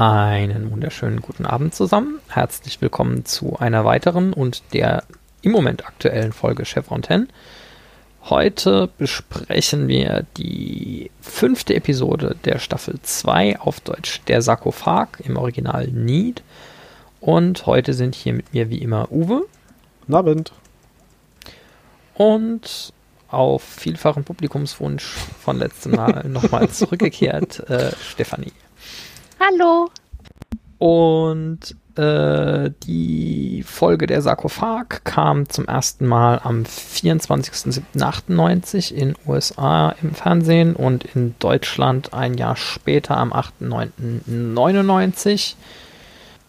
Einen wunderschönen guten Abend zusammen. Herzlich willkommen zu einer weiteren und der im Moment aktuellen Folge Chevron 10. Heute besprechen wir die fünfte Episode der Staffel 2 auf Deutsch Der Sarkophag, im Original Need. Und heute sind hier mit mir wie immer Uwe. Guten Abend. Und auf vielfachen Publikumswunsch von letztem Mal nochmal zurückgekehrt, äh, Stefanie. Hallo. Und äh, die Folge der Sarkophag kam zum ersten Mal am 24.07.98 in USA im Fernsehen und in Deutschland ein Jahr später am 8.9.99.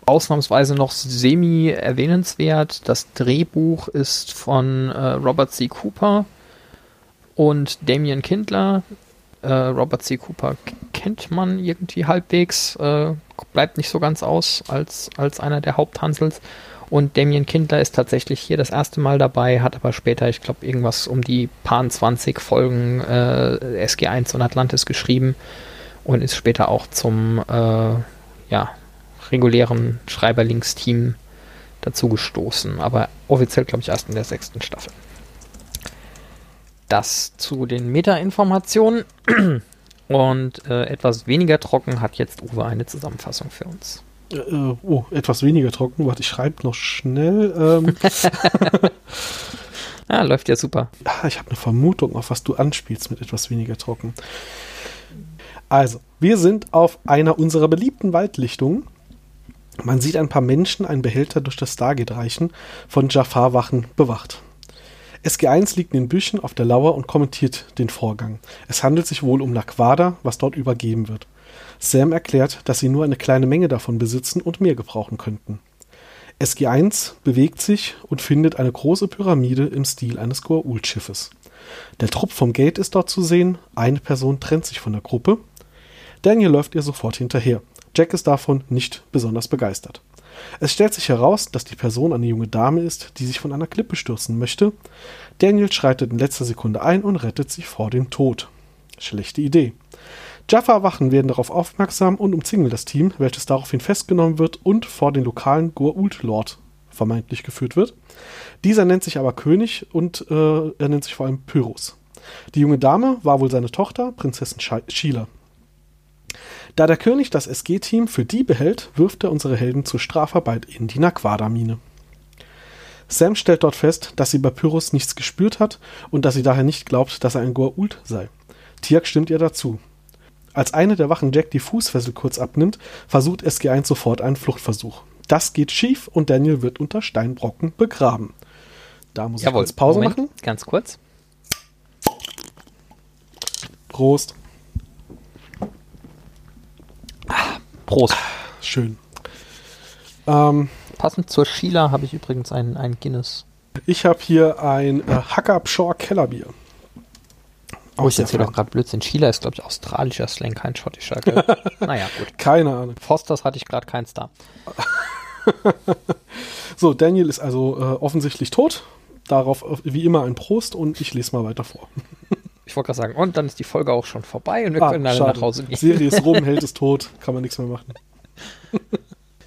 Ausnahmsweise noch semi erwähnenswert. Das Drehbuch ist von äh, Robert C. Cooper und Damien Kindler. Äh, Robert C. Cooper kennt man irgendwie halbwegs, äh, bleibt nicht so ganz aus als, als einer der Haupthansels. Und Damien Kindler ist tatsächlich hier das erste Mal dabei, hat aber später, ich glaube, irgendwas um die paar 20 Folgen äh, SG1 und Atlantis geschrieben und ist später auch zum äh, ja, regulären Schreiberlingsteam dazugestoßen. Aber offiziell, glaube ich, erst in der sechsten Staffel. Das zu den Meta-Informationen. Und äh, etwas weniger trocken hat jetzt Uwe eine Zusammenfassung für uns. Äh, äh oh, etwas weniger trocken. Warte, ich schreibe noch schnell. Ähm. ja, läuft ja super. Ah, ich habe eine Vermutung, auf was du anspielst mit etwas weniger trocken. Also, wir sind auf einer unserer beliebten Waldlichtungen. Man sieht ein paar Menschen einen Behälter durch das Stargate reichen, von Jafar-Wachen bewacht. SG1 liegt in den Büschen auf der Lauer und kommentiert den Vorgang. Es handelt sich wohl um Naquada, was dort übergeben wird. Sam erklärt, dass sie nur eine kleine Menge davon besitzen und mehr gebrauchen könnten. SG1 bewegt sich und findet eine große Pyramide im Stil eines Goa'uld-Schiffes. Der Trupp vom Gate ist dort zu sehen, eine Person trennt sich von der Gruppe. Daniel läuft ihr sofort hinterher. Jack ist davon nicht besonders begeistert. Es stellt sich heraus, dass die Person eine junge Dame ist, die sich von einer Klippe stürzen möchte. Daniel schreitet in letzter Sekunde ein und rettet sich vor dem Tod. Schlechte Idee. Jaffa-Wachen werden darauf aufmerksam und umzingeln das Team, welches daraufhin festgenommen wird und vor den lokalen Goa'uld-Lord vermeintlich geführt wird. Dieser nennt sich aber König und äh, er nennt sich vor allem Pyrrhus. Die junge Dame war wohl seine Tochter, Prinzessin Sheila. Da der König das SG-Team für die behält, wirft er unsere Helden zur Strafarbeit in die Naquada-Mine. Sam stellt dort fest, dass sie bei Pyrrhus nichts gespürt hat und dass sie daher nicht glaubt, dass er ein Goa'uld sei. Tiak stimmt ihr dazu. Als eine der Wachen Jack die Fußfessel kurz abnimmt, versucht SG1 sofort einen Fluchtversuch. Das geht schief und Daniel wird unter Steinbrocken begraben. Da muss Jawohl, ich kurz Pause Moment, machen. Ganz kurz. Prost. Prost. Schön. Ähm, Passend zur Sheila habe ich übrigens ein, ein Guinness. Ich habe hier ein äh, Hacker-Pshore Kellerbier. Oh, ich erzähle doch gerade Blödsinn. Sheila ist, glaube ich, australischer Slang, kein schottischer. naja, gut. Keine Ahnung. Fosters hatte ich gerade keins da. so, Daniel ist also äh, offensichtlich tot. Darauf äh, wie immer ein Prost und ich lese mal weiter vor. Ich wollte gerade sagen, und dann ist die Folge auch schon vorbei und wir ah, können alle nach Hause gehen. Serie ist rum, Held ist tot, kann man nichts mehr machen.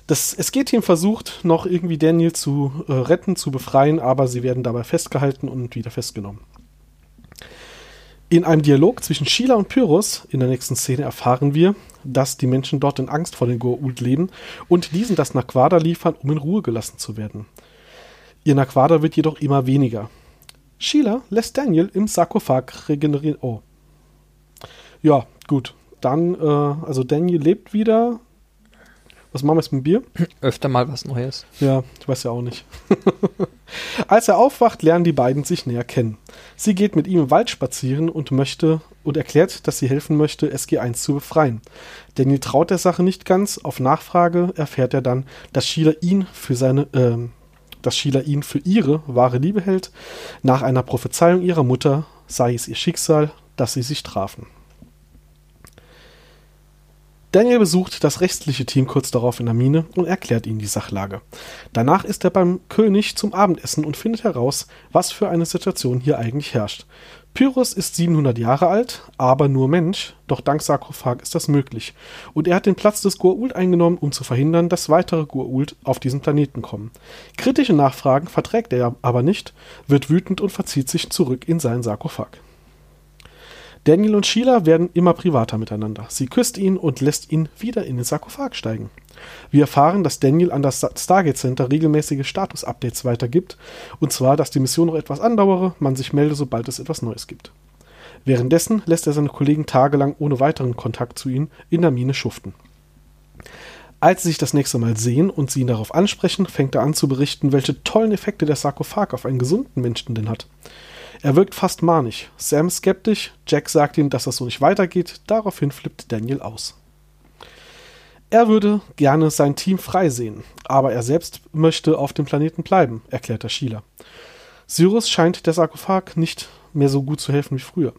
Das SG-Team versucht noch irgendwie Daniel zu äh, retten, zu befreien, aber sie werden dabei festgehalten und wieder festgenommen. In einem Dialog zwischen Sheila und Pyrrhus in der nächsten Szene erfahren wir, dass die Menschen dort in Angst vor den Goa'uld leben und diesen das Naquada liefern, um in Ruhe gelassen zu werden. Ihr Naquada wird jedoch immer weniger. Sheila lässt Daniel im Sarkophag regenerieren. Oh. Ja, gut. Dann, äh, also Daniel lebt wieder. Was machen wir jetzt mit dem Bier? Öfter mal was Neues. Ja, ich weiß ja auch nicht. Als er aufwacht, lernen die beiden sich näher kennen. Sie geht mit ihm im Wald spazieren und möchte und erklärt, dass sie helfen möchte, SG1 zu befreien. Daniel traut der Sache nicht ganz. Auf Nachfrage erfährt er dann, dass Sheila ihn für seine, äh, dass Sheila ihn für ihre wahre Liebe hält. Nach einer Prophezeiung ihrer Mutter sei es ihr Schicksal, dass sie sich trafen. Daniel besucht das restliche Team kurz darauf in der Mine und erklärt ihnen die Sachlage. Danach ist er beim König zum Abendessen und findet heraus, was für eine Situation hier eigentlich herrscht. Pyrrhus ist 700 Jahre alt, aber nur Mensch, doch dank Sarkophag ist das möglich. Und er hat den Platz des Goa'uld eingenommen, um zu verhindern, dass weitere Goa'uld auf diesen Planeten kommen. Kritische Nachfragen verträgt er aber nicht, wird wütend und verzieht sich zurück in seinen Sarkophag. Daniel und Sheila werden immer privater miteinander. Sie küsst ihn und lässt ihn wieder in den Sarkophag steigen. Wir erfahren, dass Daniel an das Stargate Center regelmäßige Status-Updates weitergibt, und zwar, dass die Mission noch etwas andauere, man sich melde, sobald es etwas Neues gibt. Währenddessen lässt er seine Kollegen tagelang ohne weiteren Kontakt zu ihnen in der Mine schuften. Als sie sich das nächste Mal sehen und sie ihn darauf ansprechen, fängt er an zu berichten, welche tollen Effekte der Sarkophag auf einen gesunden Menschen denn hat. Er wirkt fast manisch. Sam skeptisch, Jack sagt ihm, dass das so nicht weitergeht, daraufhin flippt Daniel aus. Er würde gerne sein Team frei sehen, aber er selbst möchte auf dem Planeten bleiben, erklärt der Sheila. Cyrus scheint der Sarkophag nicht mehr so gut zu helfen wie früher.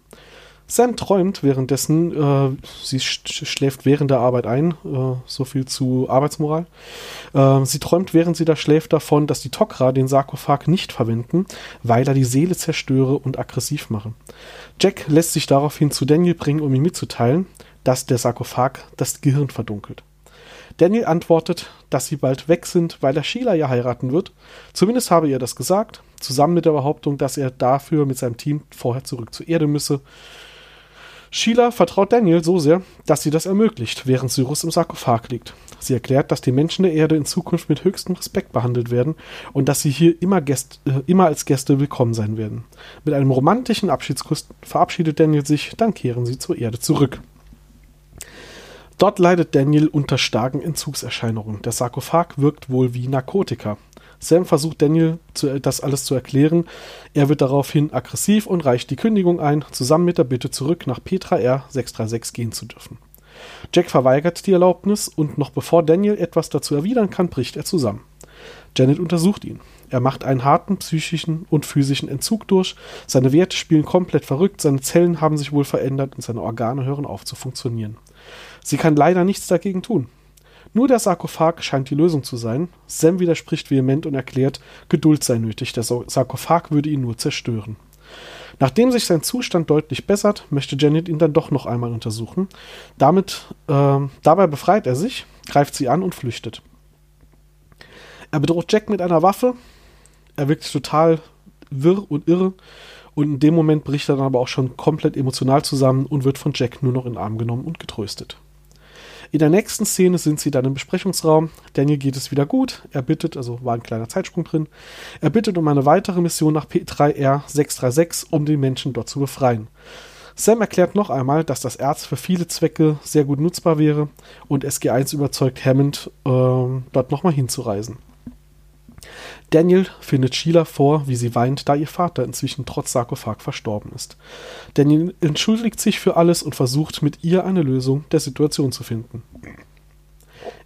Sam träumt währenddessen, äh, sie sch schläft während der Arbeit ein, äh, so viel zu Arbeitsmoral. Äh, sie träumt, während sie da schläft, davon, dass die Tok'ra den Sarkophag nicht verwenden, weil er die Seele zerstöre und aggressiv mache. Jack lässt sich daraufhin zu Daniel bringen, um ihm mitzuteilen, dass der Sarkophag das Gehirn verdunkelt. Daniel antwortet, dass sie bald weg sind, weil er Sheila ja heiraten wird. Zumindest habe er das gesagt, zusammen mit der Behauptung, dass er dafür mit seinem Team vorher zurück zur Erde müsse. Sheila vertraut Daniel so sehr, dass sie das ermöglicht, während Cyrus im Sarkophag liegt. Sie erklärt, dass die Menschen der Erde in Zukunft mit höchstem Respekt behandelt werden und dass sie hier immer, Gäste, äh, immer als Gäste willkommen sein werden. Mit einem romantischen Abschiedskuss verabschiedet Daniel sich, dann kehren sie zur Erde zurück. Dort leidet Daniel unter starken Entzugserscheinungen. Der Sarkophag wirkt wohl wie Narkotika. Sam versucht Daniel zu, das alles zu erklären. Er wird daraufhin aggressiv und reicht die Kündigung ein, zusammen mit der Bitte zurück nach Petra R 636 gehen zu dürfen. Jack verweigert die Erlaubnis und noch bevor Daniel etwas dazu erwidern kann, bricht er zusammen. Janet untersucht ihn. Er macht einen harten psychischen und physischen Entzug durch, seine Werte spielen komplett verrückt, seine Zellen haben sich wohl verändert und seine Organe hören auf zu funktionieren. Sie kann leider nichts dagegen tun. Nur der Sarkophag scheint die Lösung zu sein. Sam widerspricht vehement und erklärt, Geduld sei nötig, der Sarkophag würde ihn nur zerstören. Nachdem sich sein Zustand deutlich bessert, möchte Janet ihn dann doch noch einmal untersuchen. Damit, äh, dabei befreit er sich, greift sie an und flüchtet. Er bedroht Jack mit einer Waffe. Er wirkt total wirr und irre. Und in dem Moment bricht er dann aber auch schon komplett emotional zusammen und wird von Jack nur noch in den Arm genommen und getröstet. In der nächsten Szene sind sie dann im Besprechungsraum. Daniel geht es wieder gut. Er bittet, also war ein kleiner Zeitsprung drin, er bittet um eine weitere Mission nach P3R 636, um den Menschen dort zu befreien. Sam erklärt noch einmal, dass das Erz für viele Zwecke sehr gut nutzbar wäre und SG1 überzeugt Hammond, äh, dort nochmal hinzureisen. Daniel findet Sheila vor, wie sie weint, da ihr Vater inzwischen trotz Sarkophag verstorben ist. Daniel entschuldigt sich für alles und versucht mit ihr eine Lösung der Situation zu finden.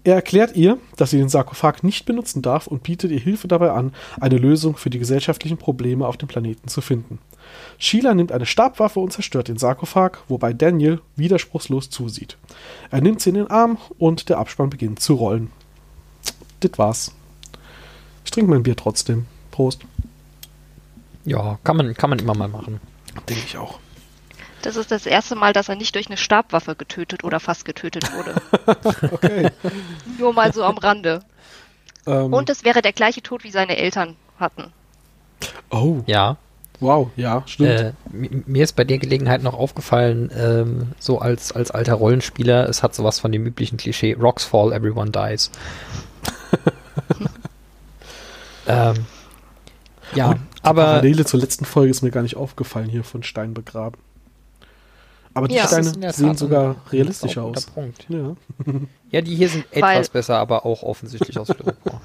Er erklärt ihr, dass sie den Sarkophag nicht benutzen darf und bietet ihr Hilfe dabei an, eine Lösung für die gesellschaftlichen Probleme auf dem Planeten zu finden. Sheila nimmt eine Stabwaffe und zerstört den Sarkophag, wobei Daniel widerspruchslos zusieht. Er nimmt sie in den Arm und der Abspann beginnt zu rollen. Das war's. Ich trinke mein Bier trotzdem. Prost. Ja, kann man, kann man immer mal machen. Denke ich auch. Das ist das erste Mal, dass er nicht durch eine Stabwaffe getötet oder fast getötet wurde. okay. Nur mal so am Rande. Ähm, Und es wäre der gleiche Tod, wie seine Eltern hatten. oh, Ja. wow, ja, stimmt. Äh, mi- mir ist bei der Gelegenheit noch aufgefallen, ähm, so als, als alter Rollenspieler, es hat sowas von dem üblichen Klischee, Rocks fall, everyone dies. Ähm, ja, die aber Parallele zur letzten Folge ist mir gar nicht aufgefallen, hier von Stein begraben. Aber die Ja. Steine sehen sogar realistischer ein guter aus. Punkt. Ja. Ja, die hier sind Weil- etwas besser, aber auch offensichtlich aus Styropor.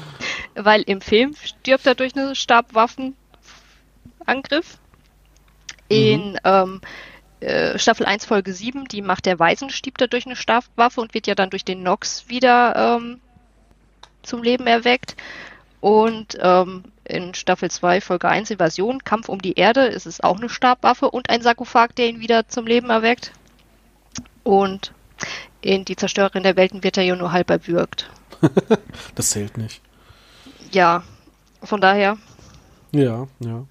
Weil im Film stirbt er durch eine Stabwaffenangriff. In ähm, äh, Staffel 1, Folge 7, die Macht der Weisen, stirbt er durch eine Stabwaffe und wird ja dann durch den Nox wieder ähm, zum Leben erweckt. Und ähm, in Staffel 2, Folge 1, Invasion, Kampf um die Erde, ist es auch eine Stabwaffe und ein Sarkophag, der ihn wieder zum Leben erweckt. Und in Die Zerstörerin der Welten wird er ja nur halb erwürgt. Das zählt nicht. Ja, von daher, Ja, ja.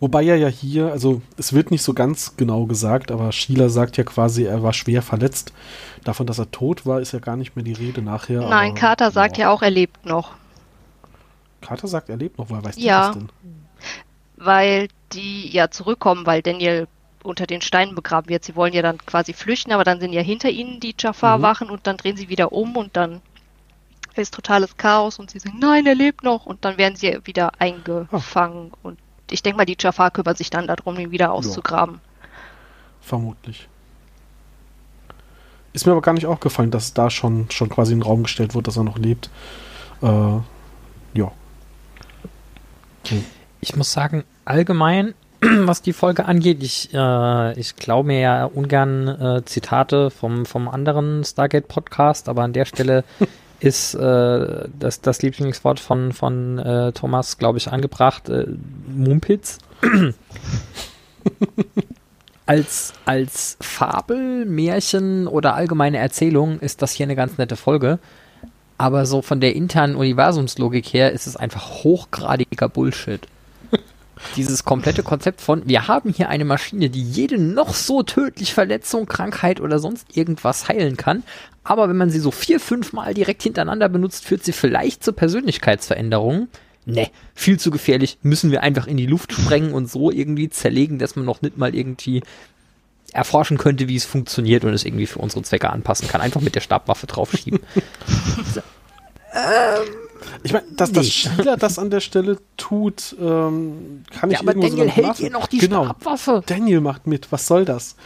Wobei er ja hier, also es wird nicht so ganz genau gesagt, aber Sheila sagt ja quasi, er war schwer verletzt. Davon, dass er tot war, ist ja gar nicht mehr die Rede nachher. Nein, aber, Carter sagt ja auch, er lebt noch. Carter sagt, er lebt noch, woher weiß Ja. das denn? weil die ja zurückkommen, weil Daniel unter den Steinen begraben wird. Sie wollen ja dann quasi flüchten, aber dann sind ja hinter ihnen die Jafar-Wachen und dann drehen sie wieder um und dann ist totales Chaos und sie sagen, nein, er lebt noch und dann werden sie wieder eingefangen und ich denke mal, die Jafar kümmern sich dann darum, ihn wieder auszugraben. Vermutlich. Ist mir aber gar nicht aufgefallen, dass da schon, schon quasi in den Raum gestellt wird, dass er noch lebt. Äh, ja. Ich muss sagen, allgemein, was die Folge angeht, ich, äh, ich glaube mir ja ungern äh, Zitate vom, vom anderen Stargate-Podcast, aber an der Stelle ist äh, das, das Lieblingswort von, von äh, Thomas, glaube ich, angebracht, äh, Mumpitz. als, als Fabel, Märchen oder allgemeine Erzählung ist das hier eine ganz nette Folge. Aber so von der internen Universumslogik her ist es einfach hochgradiger Bullshit. Dieses komplette Konzept von, wir haben hier eine Maschine, die jede noch so tödliche Verletzung, Krankheit oder sonst irgendwas heilen kann. Aber wenn man sie so vier, fünf Mal direkt hintereinander benutzt, führt sie vielleicht zu Persönlichkeitsveränderungen. Ne, viel zu gefährlich. Müssen wir einfach in die Luft sprengen und so irgendwie zerlegen, dass man noch nicht mal irgendwie erforschen könnte, wie es funktioniert und es irgendwie für unsere Zwecke anpassen kann. Einfach mit der Stabwaffe draufschieben. Ich meine, dass das Sheila das an der Stelle tut, ähm, kann ich Ja, aber irgendwo Daniel hält nachvollziehen. ihr noch die genau. Stabwaffe. Daniel macht mit, was soll das?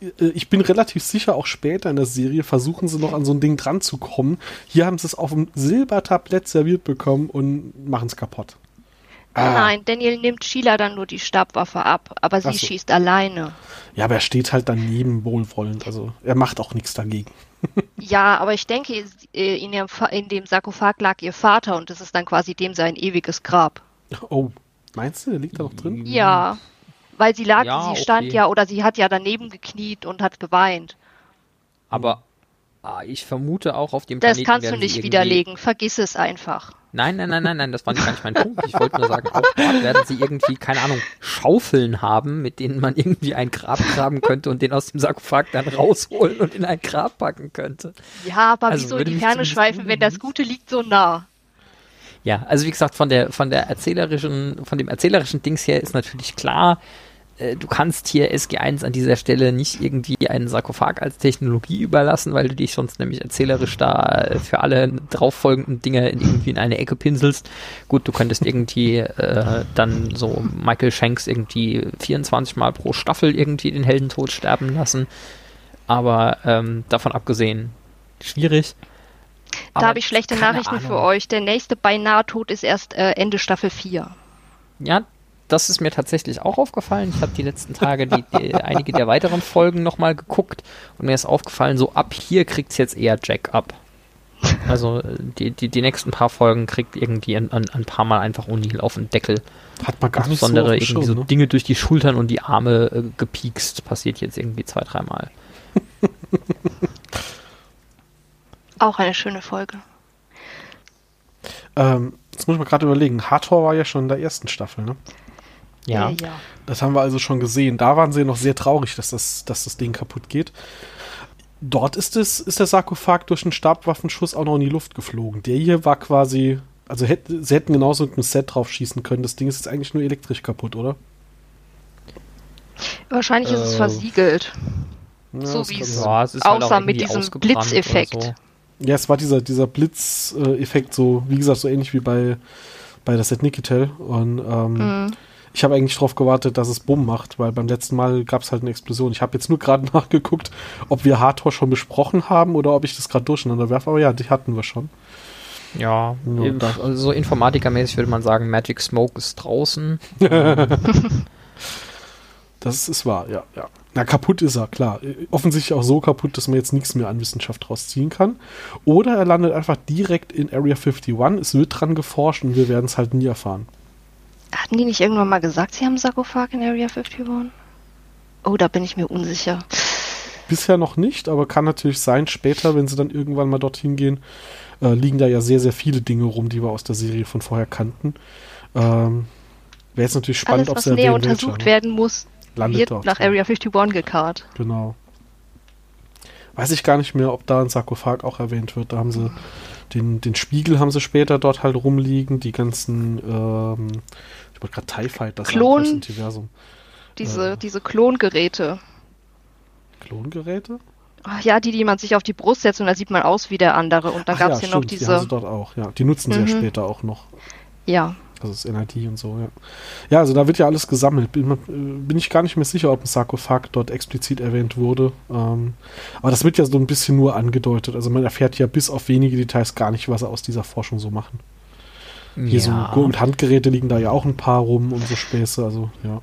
Äh, Ich bin relativ sicher, auch später in der Serie versuchen sie noch an so ein Ding dran zu kommen. Hier haben sie es auf dem Silbertablett serviert bekommen und machen es kaputt. Ah. Nein, Daniel nimmt Sheila dann nur die Stabwaffe ab, aber sie so. schießt alleine. Ja, aber er steht halt daneben wohlwollend. Also er macht auch nichts dagegen. Ja, aber ich denke, äh, in dem, in dem Sarkophag lag ihr Vater und es ist dann quasi dem sein ewiges Grab. Oh, meinst du, der liegt da noch drin? Ja, weil sie lag, Ja, sie stand okay. ja oder sie hat ja daneben gekniet und hat geweint. Aber ah, ich vermute auch auf dem Das Planeten kannst du nicht widerlegen, vergiss es einfach. Nein, nein, nein, nein, nein, das war nicht gar nicht mein Punkt. Ich wollte nur sagen, auch dort werden sie irgendwie, keine Ahnung, Schaufeln haben, mit denen man irgendwie ein Grab graben könnte und den aus dem Sarkophag dann rausholen und in ein Grab packen könnte. Ja, aber Also wieso in die Ferne schweifen, wenn das Gute liegt so nah? Ja, also wie gesagt, von der, von der erzählerischen, von dem erzählerischen Dings her ist natürlich klar, äh, du kannst hier SG1 an dieser Stelle nicht irgendwie einen Sarkophag als Technologie überlassen, weil du dich sonst nämlich erzählerisch da äh, für alle drauffolgenden Dinge in irgendwie in eine Ecke pinselst. Gut, du könntest irgendwie äh, dann so Michael Shanks irgendwie 24 Mal pro Staffel irgendwie den Heldentod sterben lassen. Aber ähm, davon abgesehen, schwierig. Da habe ich schlechte Nachrichten für Ahnung. euch. Der nächste beinahe Tod ist erst äh, Ende Staffel 4. Ja, das ist mir tatsächlich auch aufgefallen. Ich habe die letzten Tage die, die, einige der weiteren Folgen nochmal geguckt und mir ist aufgefallen, so ab hier kriegt's jetzt eher Jack ab. Also äh, die, die, die nächsten paar Folgen kriegt irgendwie ein, ein, ein paar Mal einfach O'Neill auf den Deckel. Hat man gar nicht so Insbesondere dem irgendwie Schirm, so ne? Dinge durch die Schultern und die Arme äh, gepiekst. Passiert jetzt irgendwie zwei, dreimal. Auch eine schöne Folge. Ähm, jetzt muss ich mal gerade überlegen. Hathor war ja schon in der ersten Staffel, ne? Ja. Äh, ja. Das haben wir also schon gesehen. Da waren sie noch sehr traurig, dass das, dass das Ding kaputt geht. Dort ist es, ist der Sarkophag durch einen Stabwaffenschuss auch noch in die Luft geflogen. Der hier war quasi, also hätte, sie hätten genauso mit einem Set drauf schießen können. Das Ding ist jetzt eigentlich nur elektrisch kaputt, oder? Wahrscheinlich ist es Äh, versiegelt. Ja, So wie es-. Ja, es ist halt mit diesem Blitzeffekt. So. Ja, es war dieser, dieser Blitzeffekt, so, wie gesagt, so ähnlich wie bei, bei der Set Nikitel. Und ähm, Mhm. Ich habe eigentlich darauf gewartet, dass es Bumm macht, weil beim letzten Mal gab es halt eine Explosion. Ich habe jetzt nur gerade nachgeguckt, ob wir Hathor schon besprochen haben oder ob ich das gerade durcheinander werfe. Aber ja, die hatten wir schon. Ja, Ja, da- also so informatikermäßig würde man sagen, Magic Smoke ist draußen. Das ist wahr, ja, ja. Na, kaputt ist er, klar. Äh, Offensichtlich auch so kaputt, dass man jetzt nichts mehr an Wissenschaft rausziehen kann. Oder er landet einfach direkt in Area 51. Es wird dran geforscht und wir werden es halt nie erfahren. Hatten die nicht irgendwann mal gesagt, sie haben Sarkophag in Area 51? Oh, da bin ich mir unsicher. Bisher noch nicht, aber kann natürlich sein, später, wenn sie dann irgendwann mal dorthin gehen, äh, liegen da ja sehr, sehr viele Dinge rum, die wir aus der Serie von vorher kannten. Ähm, Wäre jetzt natürlich spannend, Alles, ob was sie näher untersucht ja, werden muss, Landet wird dort. nach Area 51 gekarrt. Genau. Weiß ich gar nicht mehr, ob da ein Sarkophag auch erwähnt wird. Da haben sie den, den Spiegel haben sie später dort halt rumliegen, die ganzen, ähm, ich wollte gerade TIE Fighter sagen, Klon- fürs Universum. Diese, Äh. diese Klongeräte. Klongeräte? Ach ja, die, die man sich auf die Brust setzt und da sieht man aus wie der andere. Und dann Ach gab es ja, hier noch stimmt, Die haben sie diese. dort auch, ja. Die nutzen sie ja Mhm. später auch noch. Ja, Also das NID und so, ja. Ja, also da wird ja alles gesammelt. Bin, äh, bin ich gar nicht mehr sicher, ob ein Sarkophag dort explizit erwähnt wurde. Ähm, aber das wird ja so ein bisschen nur angedeutet. Also man erfährt ja bis auf wenige Details gar nicht, was sie aus dieser Forschung so machen. Hier so Gu- und Handgeräte liegen da ja auch ein paar rum und so Späße, also ja.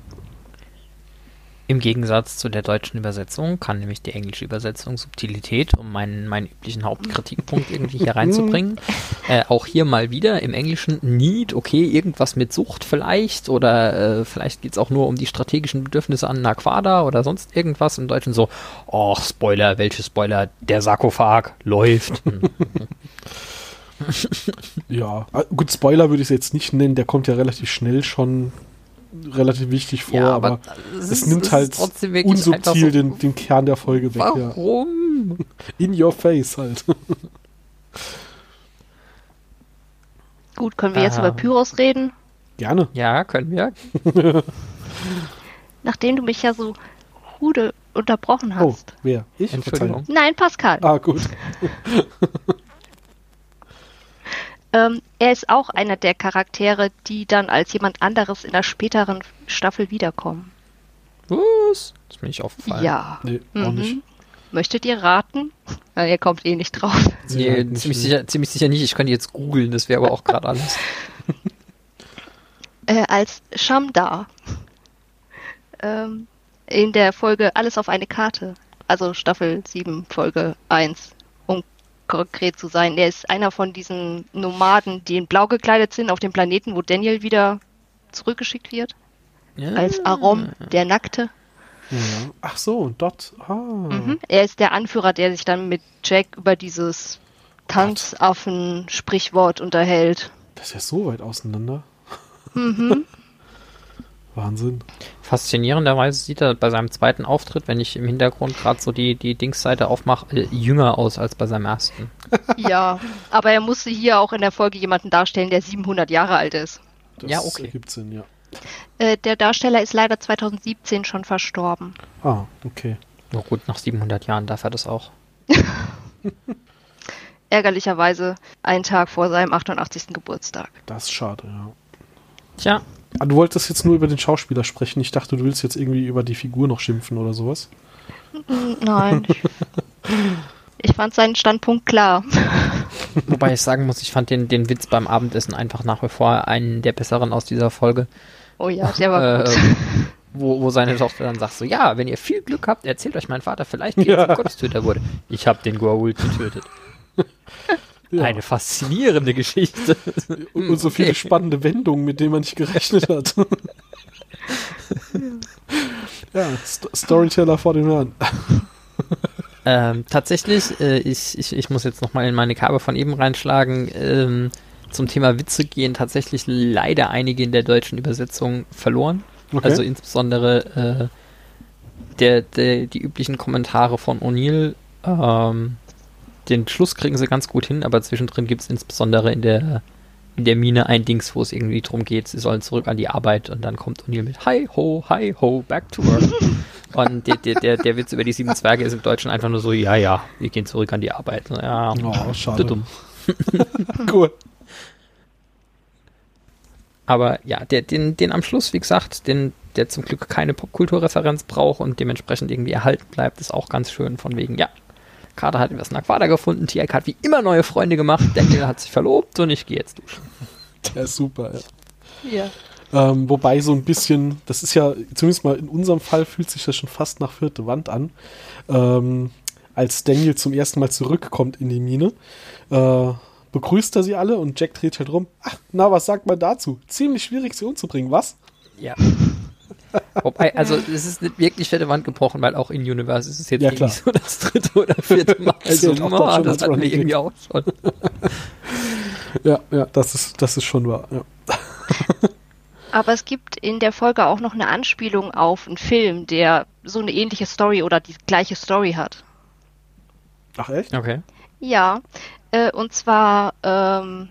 Im Gegensatz zu der deutschen Übersetzung kann nämlich die englische Übersetzung Subtilität, um meinen, meinen üblichen Hauptkritikpunkt irgendwie hier reinzubringen, äh, auch hier mal wieder im Englischen Need, okay, irgendwas mit Sucht vielleicht oder äh, vielleicht geht's auch nur um die strategischen Bedürfnisse an Naquada oder sonst irgendwas. Im Deutschen so, ach, Spoiler, welche Spoiler, der Sarkophag läuft. Hm. Ja, Ah, gut, Spoiler würde ich es jetzt nicht nennen, der kommt ja relativ schnell schon relativ wichtig vor, ja, aber, aber es, ist- nimmt ist halt unsubtil so, den, den Kern der Folge weg. Ja. Warum? In your face halt. gut, können wir jetzt Ah. über Pyros reden? Gerne. Ja, können wir. Nachdem du mich ja so rude unterbrochen Oh, hast. wer? Ich? Entschuldigung. Nein, Pascal. Ah, gut. Ähm, er ist auch einer der Charaktere, die dann als jemand anderes in der späteren Staffel wiederkommen. Was? Das ist mir nicht aufgefallen. Ja. Nee, auch Mhm. nicht. Möchtet ihr raten? Na, ihr kommt eh nicht drauf. Nee, nicht. ziemlich, sicher, ziemlich sicher nicht. Ich könnte jetzt googeln, das wäre aber auch gerade alles. Äh, als Shamdar. Ähm, in der Folge Alles auf eine Karte. Also Staffel 7, Folge 1, um konkret zu sein. Er ist einer von diesen Nomaden, die in blau gekleidet sind, auf dem Planeten, wo Daniel wieder zurückgeschickt wird. Ja. Als Arom, der Nackte. Ja. Ach so, dort. Ah. Mhm. Er ist der Anführer, der sich dann mit Jack über dieses Tanzaffen-Sprichwort unterhält. Das ist ja so weit auseinander. Mhm. Wahnsinn. Faszinierenderweise sieht er bei seinem zweiten Auftritt, wenn ich im Hintergrund gerade so die, die Dingsseite aufmache, äh, jünger aus als bei seinem ersten. ja, aber er musste hier auch in der Folge jemanden darstellen, der 700 Jahre alt ist. Das Ja, okay. ergibt Sinn, ja. Äh, der Darsteller ist leider 2017 schon verstorben. Ah, okay. Nur gut, nach 700 Jahren darf er das auch. Ärgerlicherweise einen Tag vor seinem 88. Geburtstag. Das ist schade, ja. Tja, Ah, du wolltest jetzt nur über den Schauspieler sprechen. Ich dachte, du willst jetzt irgendwie über die Figur noch schimpfen oder sowas. Nein. ich- fand seinen Standpunkt klar. wobei ich sagen muss, ich fand den, den Witz beim Abendessen einfach nach wie vor einen der besseren aus dieser Folge. Oh ja, der war Äh, gut. wo, wo seine Tochter dann sagt so, ja, wenn ihr viel Glück habt, erzählt euch mein Vater vielleicht, wie er Ja. zum Gottestöter wurde. Ich habe den Goa'uld getötet. Ja. Eine faszinierende Geschichte. Und, und so viele spannende Wendungen, mit denen man nicht gerechnet hat. ja, St Storyteller vor den Herren. Ähm, tatsächlich, äh, ich, ich, ich muss jetzt nochmal in meine Kabel von eben reinschlagen. Ähm, zum Thema Witze gehen tatsächlich leider einige in der deutschen Übersetzung verloren. Okay. Also insbesondere äh, der, der, die üblichen Kommentare von O'Neill. Ähm, den Schluss kriegen sie ganz gut hin, aber zwischendrin gibt es insbesondere in der, in der Mine ein Dings, wo es irgendwie drum geht, sie sollen zurück an die Arbeit und dann kommt O'Neill mit Hi ho, hi ho, back to work. und der, der, der, der Witz über die sieben Zwerge ist im Deutschen einfach nur so, ja, ja, wir gehen zurück an die Arbeit. Ja, Oh, schade. dumm. cool. Aber ja, der, den, den am Schluss, wie gesagt, den, der zum Glück keine Popkulturreferenz braucht und dementsprechend irgendwie erhalten bleibt, ist auch ganz schön von wegen, ja, Carter hat was Naquada gefunden, Tiak hat wie immer neue Freunde gemacht, Daniel hat sich verlobt und ich gehe jetzt duschen. Der ist super, ja. Ja. Ähm, wobei so ein bisschen, das ist ja, zumindest mal in unserem Fall fühlt sich das schon fast nach vierte Wand an. Ähm, als Daniel zum ersten Mal zurückkommt in die Mine, äh, begrüßt er sie alle und Jack dreht halt rum. Ach, na, was sagt man dazu? Ziemlich schwierig, sie umzubringen, was? Ja. Wobei, also es ist nicht wirklich vierte Wand gebrochen, weil auch in Universe ist es jetzt Ja, irgendwie klar. so das dritte oder vierte Mal. Es so, oh, das hatten wir irgendwie auch schon. Ja, ja, das ist, das ist schon wahr. Ja. Aber es gibt in der Folge auch noch eine Anspielung auf einen Film, der so eine ähnliche Story oder die gleiche Story hat. Ach echt? Okay. Ja, äh, und zwar ähm,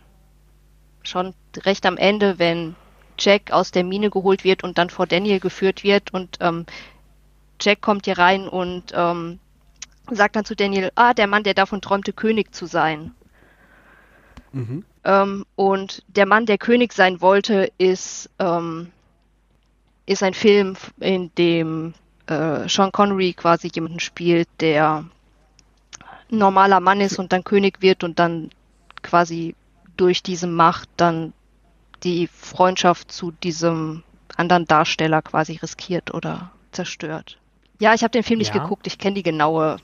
schon recht am Ende, wenn Jack aus der Mine geholt wird und dann vor Daniel geführt wird und ähm, Jack kommt hier rein und ähm, sagt dann zu Daniel, ah, der Mann, der davon träumte, König zu sein. Mhm. Ähm, und der Mann, der König sein wollte, ist, ähm, ist ein Film, in dem äh, Sean Connery quasi jemanden spielt, der normaler Mann ist und dann König wird und dann quasi durch diese Macht dann die Freundschaft zu diesem anderen Darsteller quasi riskiert oder zerstört. Ja, ich habe den Film nicht Ja. geguckt, ich kenne die genaue,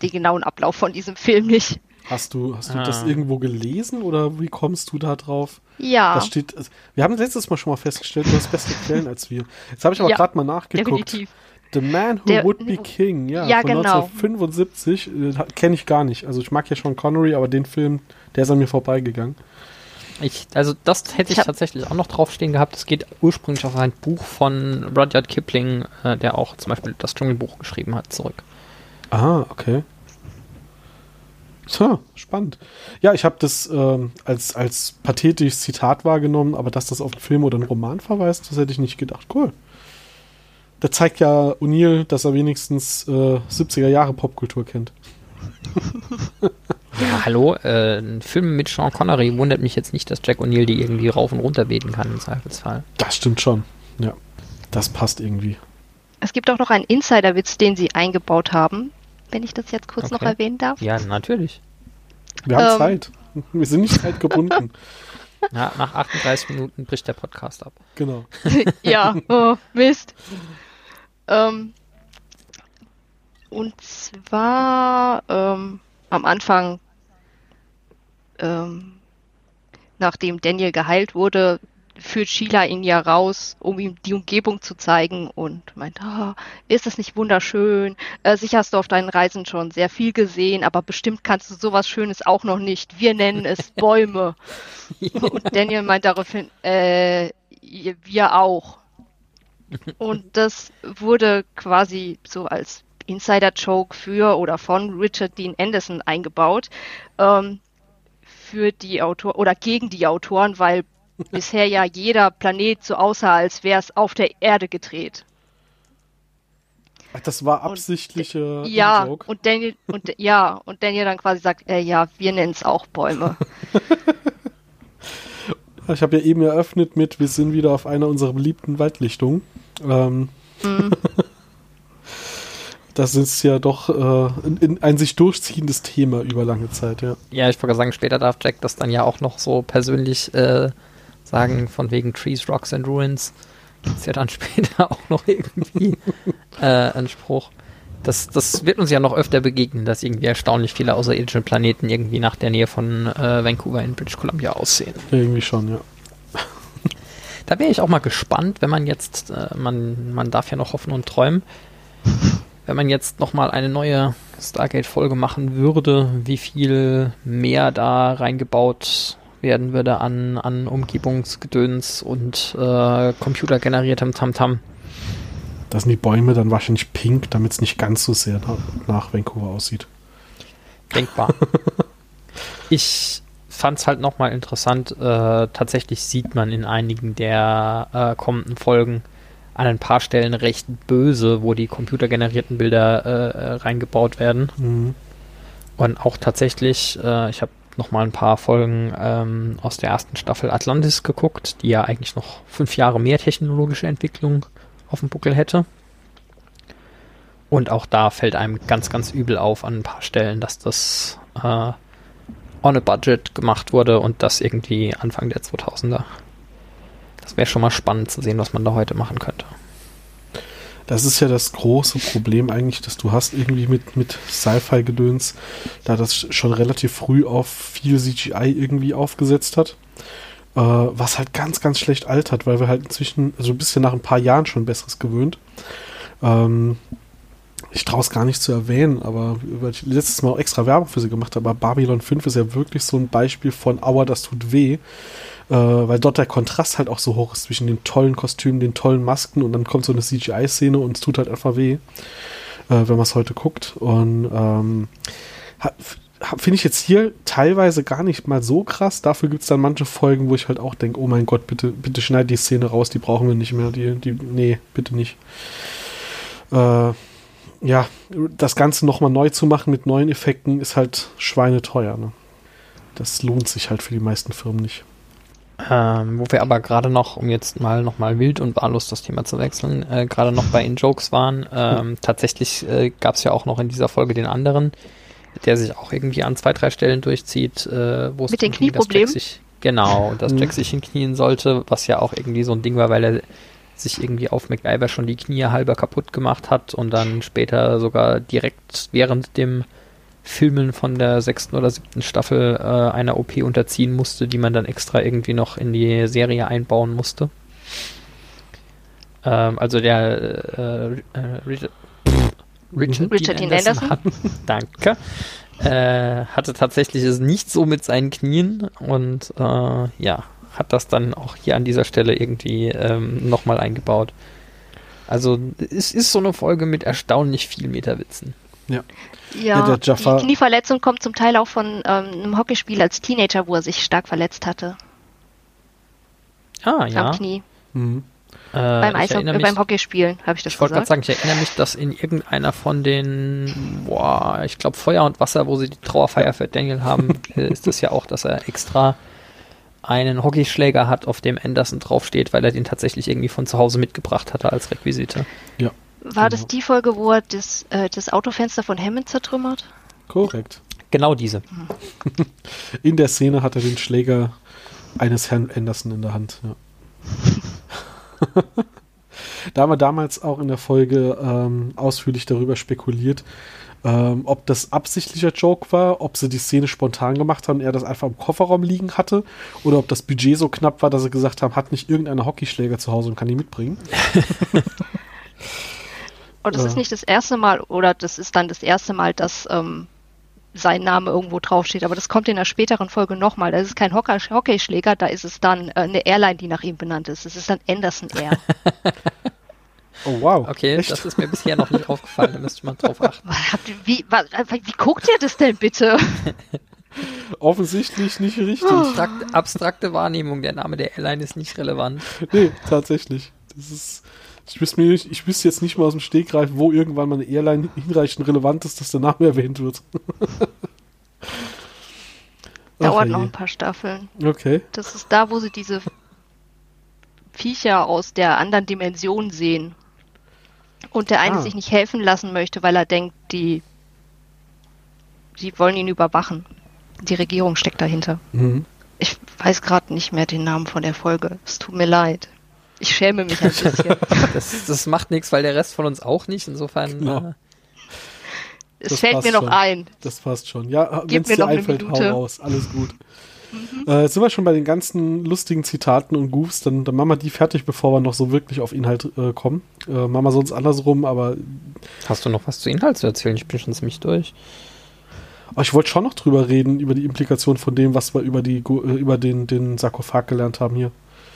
den genauen Ablauf von diesem Film nicht. Hast du, hast du Ah. das irgendwo gelesen oder wie kommst du da drauf? Ja, Das steht, wir haben letztes Mal schon mal festgestellt, du hast bessere Quellen als wir. Jetzt habe ich aber Ja, gerade mal nachgeguckt. definitiv. The Man Who Der- Would Be King, ja, Ja, von genau. 1975, äh, kenne ich gar nicht. Also ich mag ja schon Connery, aber den Film, der ist an mir vorbeigegangen. Ich, also das hätte ich, Ich tatsächlich auch noch draufstehen gehabt. Es geht ursprünglich auf ein Buch von Rudyard Kipling, äh, der auch zum Beispiel das Dschungelbuch geschrieben hat, zurück. Ah, okay. Tja, spannend. Ja, ich habe das ähm, als, als pathetisches Zitat wahrgenommen, aber dass das auf einen Film oder einen Roman verweist, das hätte ich nicht gedacht. Cool. Der zeigt ja O'Neill, dass er wenigstens äh, 70er Jahre Popkultur kennt. Ja, hallo, äh, ein Film mit Sean Connery wundert mich jetzt nicht, dass Jack O'Neill die irgendwie rauf und runter beten kann im Zweifelsfall. Das stimmt schon. Ja, das passt irgendwie. Es gibt auch noch einen Insiderwitz, den sie eingebaut haben, wenn ich das jetzt kurz noch Okay. erwähnen darf. Ja, natürlich. Wir haben Ähm. Zeit. Wir sind nicht zeitgebunden. Ja, nach 38 Minuten bricht der Podcast ab. genau. ja, oh, Mist. Ähm, und zwar ähm, am Anfang, ähm, nachdem Daniel geheilt wurde, führt Sheila ihn ja raus, um ihm die Umgebung zu zeigen und meint, ah, ist das nicht wunderschön? Äh, sicher hast du auf deinen Reisen schon sehr viel gesehen, aber bestimmt kannst du sowas Schönes auch noch nicht. Wir nennen es Bäume. Und Daniel meint daraufhin, äh, wir auch. Und das wurde quasi so als Insider-Joke für oder von Richard Dean Anderson eingebaut. Ähm, für die Autor oder gegen die Autoren, weil bisher ja jeder Planet so aussah, als wäre es auf der Erde gedreht. Ach, das war absichtliche Ja, Joke. und Daniel und ja, und Daniel dann quasi sagt, äh, ja, wir nennen es auch Bäume. Ich habe ja eben eröffnet mit, wir sind wieder auf einer unserer beliebten Waldlichtungen. Ähm, Mhm. das ist ja doch äh, in, in ein sich durchziehendes Thema über lange Zeit, ja. Ja, ich wollte sagen, später darf Jack das dann ja auch noch so persönlich äh, sagen, von wegen Trees, Rocks and Ruins. Ist ja dann später auch noch irgendwie äh, ein Spruch. Das, das wird uns ja noch öfter begegnen, dass irgendwie erstaunlich viele außerirdische Planeten irgendwie nach der Nähe von äh, Vancouver in British Columbia aussehen. Irgendwie schon, ja. Da wäre ich auch mal gespannt, wenn man jetzt, äh, man, man darf ja noch hoffen und träumen, wenn man jetzt nochmal eine neue Stargate-Folge machen würde, wie viel mehr da reingebaut werden würde an, an Umgebungsgedöns und äh, computergeneriertem Tamtam. Da sind die Bäume dann wahrscheinlich pink, damit es nicht ganz so sehr nach, nach Vancouver aussieht. Denkbar. ich fand es halt nochmal interessant. Äh, tatsächlich sieht man in einigen der äh, kommenden Folgen an ein paar Stellen recht böse, wo die computergenerierten Bilder äh, äh, reingebaut werden. Mhm. Und auch tatsächlich, äh, ich habe noch mal ein paar Folgen ähm, aus der ersten Staffel Atlantis geguckt, die ja eigentlich noch fünf Jahre mehr technologische Entwicklung auf dem Buckel hätte. Und auch da fällt einem ganz, ganz übel auf an ein paar Stellen, dass das äh, on a budget gemacht wurde und das irgendwie Anfang der 2000er. Das wäre schon mal spannend zu sehen, was man da heute machen könnte. Das ist ja das große Problem eigentlich, dass du hast irgendwie mit, mit Sci-Fi-Gedöns, da das schon relativ früh auf viel CGI irgendwie aufgesetzt hat. Äh, was halt ganz, ganz schlecht altert, weil wir halt inzwischen, also ein bisschen nach ein paar Jahren schon Besseres gewöhnt. Ähm, ich traue es gar nicht zu erwähnen, aber weil ich letztes Mal auch extra Werbung für sie gemacht habe, aber Babylon 5 ist ja wirklich so ein Beispiel von Aua, das tut weh. Äh, weil dort der Kontrast halt auch so hoch ist zwischen den tollen Kostümen, den tollen Masken und dann kommt so eine CGI-Szene und es tut halt einfach weh, äh, wenn man es heute guckt. Und ähm, finde ich jetzt hier teilweise gar nicht mal so krass. Dafür gibt es dann manche Folgen, wo ich halt auch denke, oh mein Gott, bitte, bitte schneid die Szene raus, die brauchen wir nicht mehr. Die, die, nee, bitte nicht. Äh, ja, das Ganze nochmal neu zu machen mit neuen Effekten ist halt schweineteuer. Ne? Das lohnt sich halt für die meisten Firmen nicht. Ähm, wo wir aber gerade noch, um jetzt mal nochmal wild und wahllos das Thema zu wechseln, äh, gerade noch bei In-Jokes waren, ähm, tatsächlich äh, gab es ja auch noch in dieser Folge den anderen, der sich auch irgendwie an zwei, drei Stellen durchzieht, äh, wo es mit den Knieproblemen. Genau, dass Jack mhm. sich hinknien sollte, was ja auch irgendwie so ein Ding war, weil er sich irgendwie auf MacGyver schon die Knie halber kaputt gemacht hat und dann später sogar direkt während dem Filmen von der sechsten oder siebten Staffel äh, einer OP unterziehen musste, die man dann extra irgendwie noch in die Serie einbauen musste. Ähm, also der äh, äh, Richard, Richard, Richard Dean Anderson, hat, danke, äh, hatte tatsächlich es nicht so mit seinen Knien und äh, ja, hat das dann auch hier an dieser Stelle irgendwie ähm, nochmal eingebaut. Also es ist so eine Folge mit erstaunlich viel Meterwitzen. Ja. Ja, ja die Knieverletzung kommt zum Teil auch von ähm, einem Hockeyspiel als Teenager, wo er sich stark verletzt hatte. Ah, ja. Am Knie. Mhm. Äh, beim, Eis mich, beim Hockeyspielen habe ich das Ich wollte gerade sagen, ich erinnere mich, dass in irgendeiner von den, boah, ich glaube Feuer und Wasser, wo sie die Trauerfeier für Daniel haben, ist das ja auch, dass er extra einen Hockeyschläger hat, auf dem Anderson draufsteht, weil er den tatsächlich irgendwie von zu Hause mitgebracht hatte als Requisite. Ja. War das genau. die Folge, wo er das, äh, das Autofenster von Hammond zertrümmert? Korrekt. Genau diese. In der Szene hat er den Schläger eines Herrn Anderson in der Hand. Ja. da haben wir damals auch in der Folge ähm, ausführlich darüber spekuliert, ähm, ob das absichtlicher Joke war, ob sie die Szene spontan gemacht haben und er das einfach im Kofferraum liegen hatte oder ob das Budget so knapp war, dass sie gesagt haben, hat nicht irgendeiner Hockeyschläger zu Hause und kann die mitbringen. und das ja. ist nicht das erste Mal oder das ist dann das erste Mal, dass ähm, sein Name irgendwo draufsteht, aber das kommt in der späteren Folge nochmal. Das ist kein Hockeyschläger, da ist es dann äh, eine Airline, die nach ihm benannt ist. Das ist dann Anderson Air. Oh wow. Okay, Echt? das ist mir bisher noch nicht aufgefallen, da müsste man drauf achten. Wie, was, wie guckt ihr das denn bitte? Offensichtlich nicht richtig. Abstrakte, abstrakte Wahrnehmung, der Name der Airline ist nicht relevant. Nee, tatsächlich. Das ist. Ich wüsste, mir nicht, ich wüsste jetzt nicht mal aus dem Stegreif, wo irgendwann mal eine Airline hinreichend relevant ist, dass der Name erwähnt wird. Dauert noch ein paar Staffeln. Okay. Das ist da, wo sie diese Viecher aus der anderen Dimension sehen. Und der eine ah. sich nicht helfen lassen möchte, weil er denkt, die, die wollen ihn überwachen. Die Regierung steckt dahinter. Mhm. Ich weiß gerade nicht mehr den Namen von der Folge. Es tut mir leid. Ich schäme mich ein bisschen. das, das macht nichts, weil der Rest von uns auch nicht. Insofern. Genau. Äh, es das fällt mir noch schon. ein. Das passt schon. Ja, wenn es dir einfällt, hau raus. Alles gut. Mhm. Äh, sind wir schon bei den ganzen lustigen Zitaten und Goofs, dann, dann machen wir die fertig, bevor wir noch so wirklich auf Inhalt äh, kommen. Äh, machen wir sonst andersrum, aber. Hast du noch was zu Inhalt zu erzählen? Ich bin schon ziemlich durch. Aber ich wollte schon noch drüber reden, über die Implikation von dem, was wir über, die, äh, über den, den Sarkophag gelernt haben hier.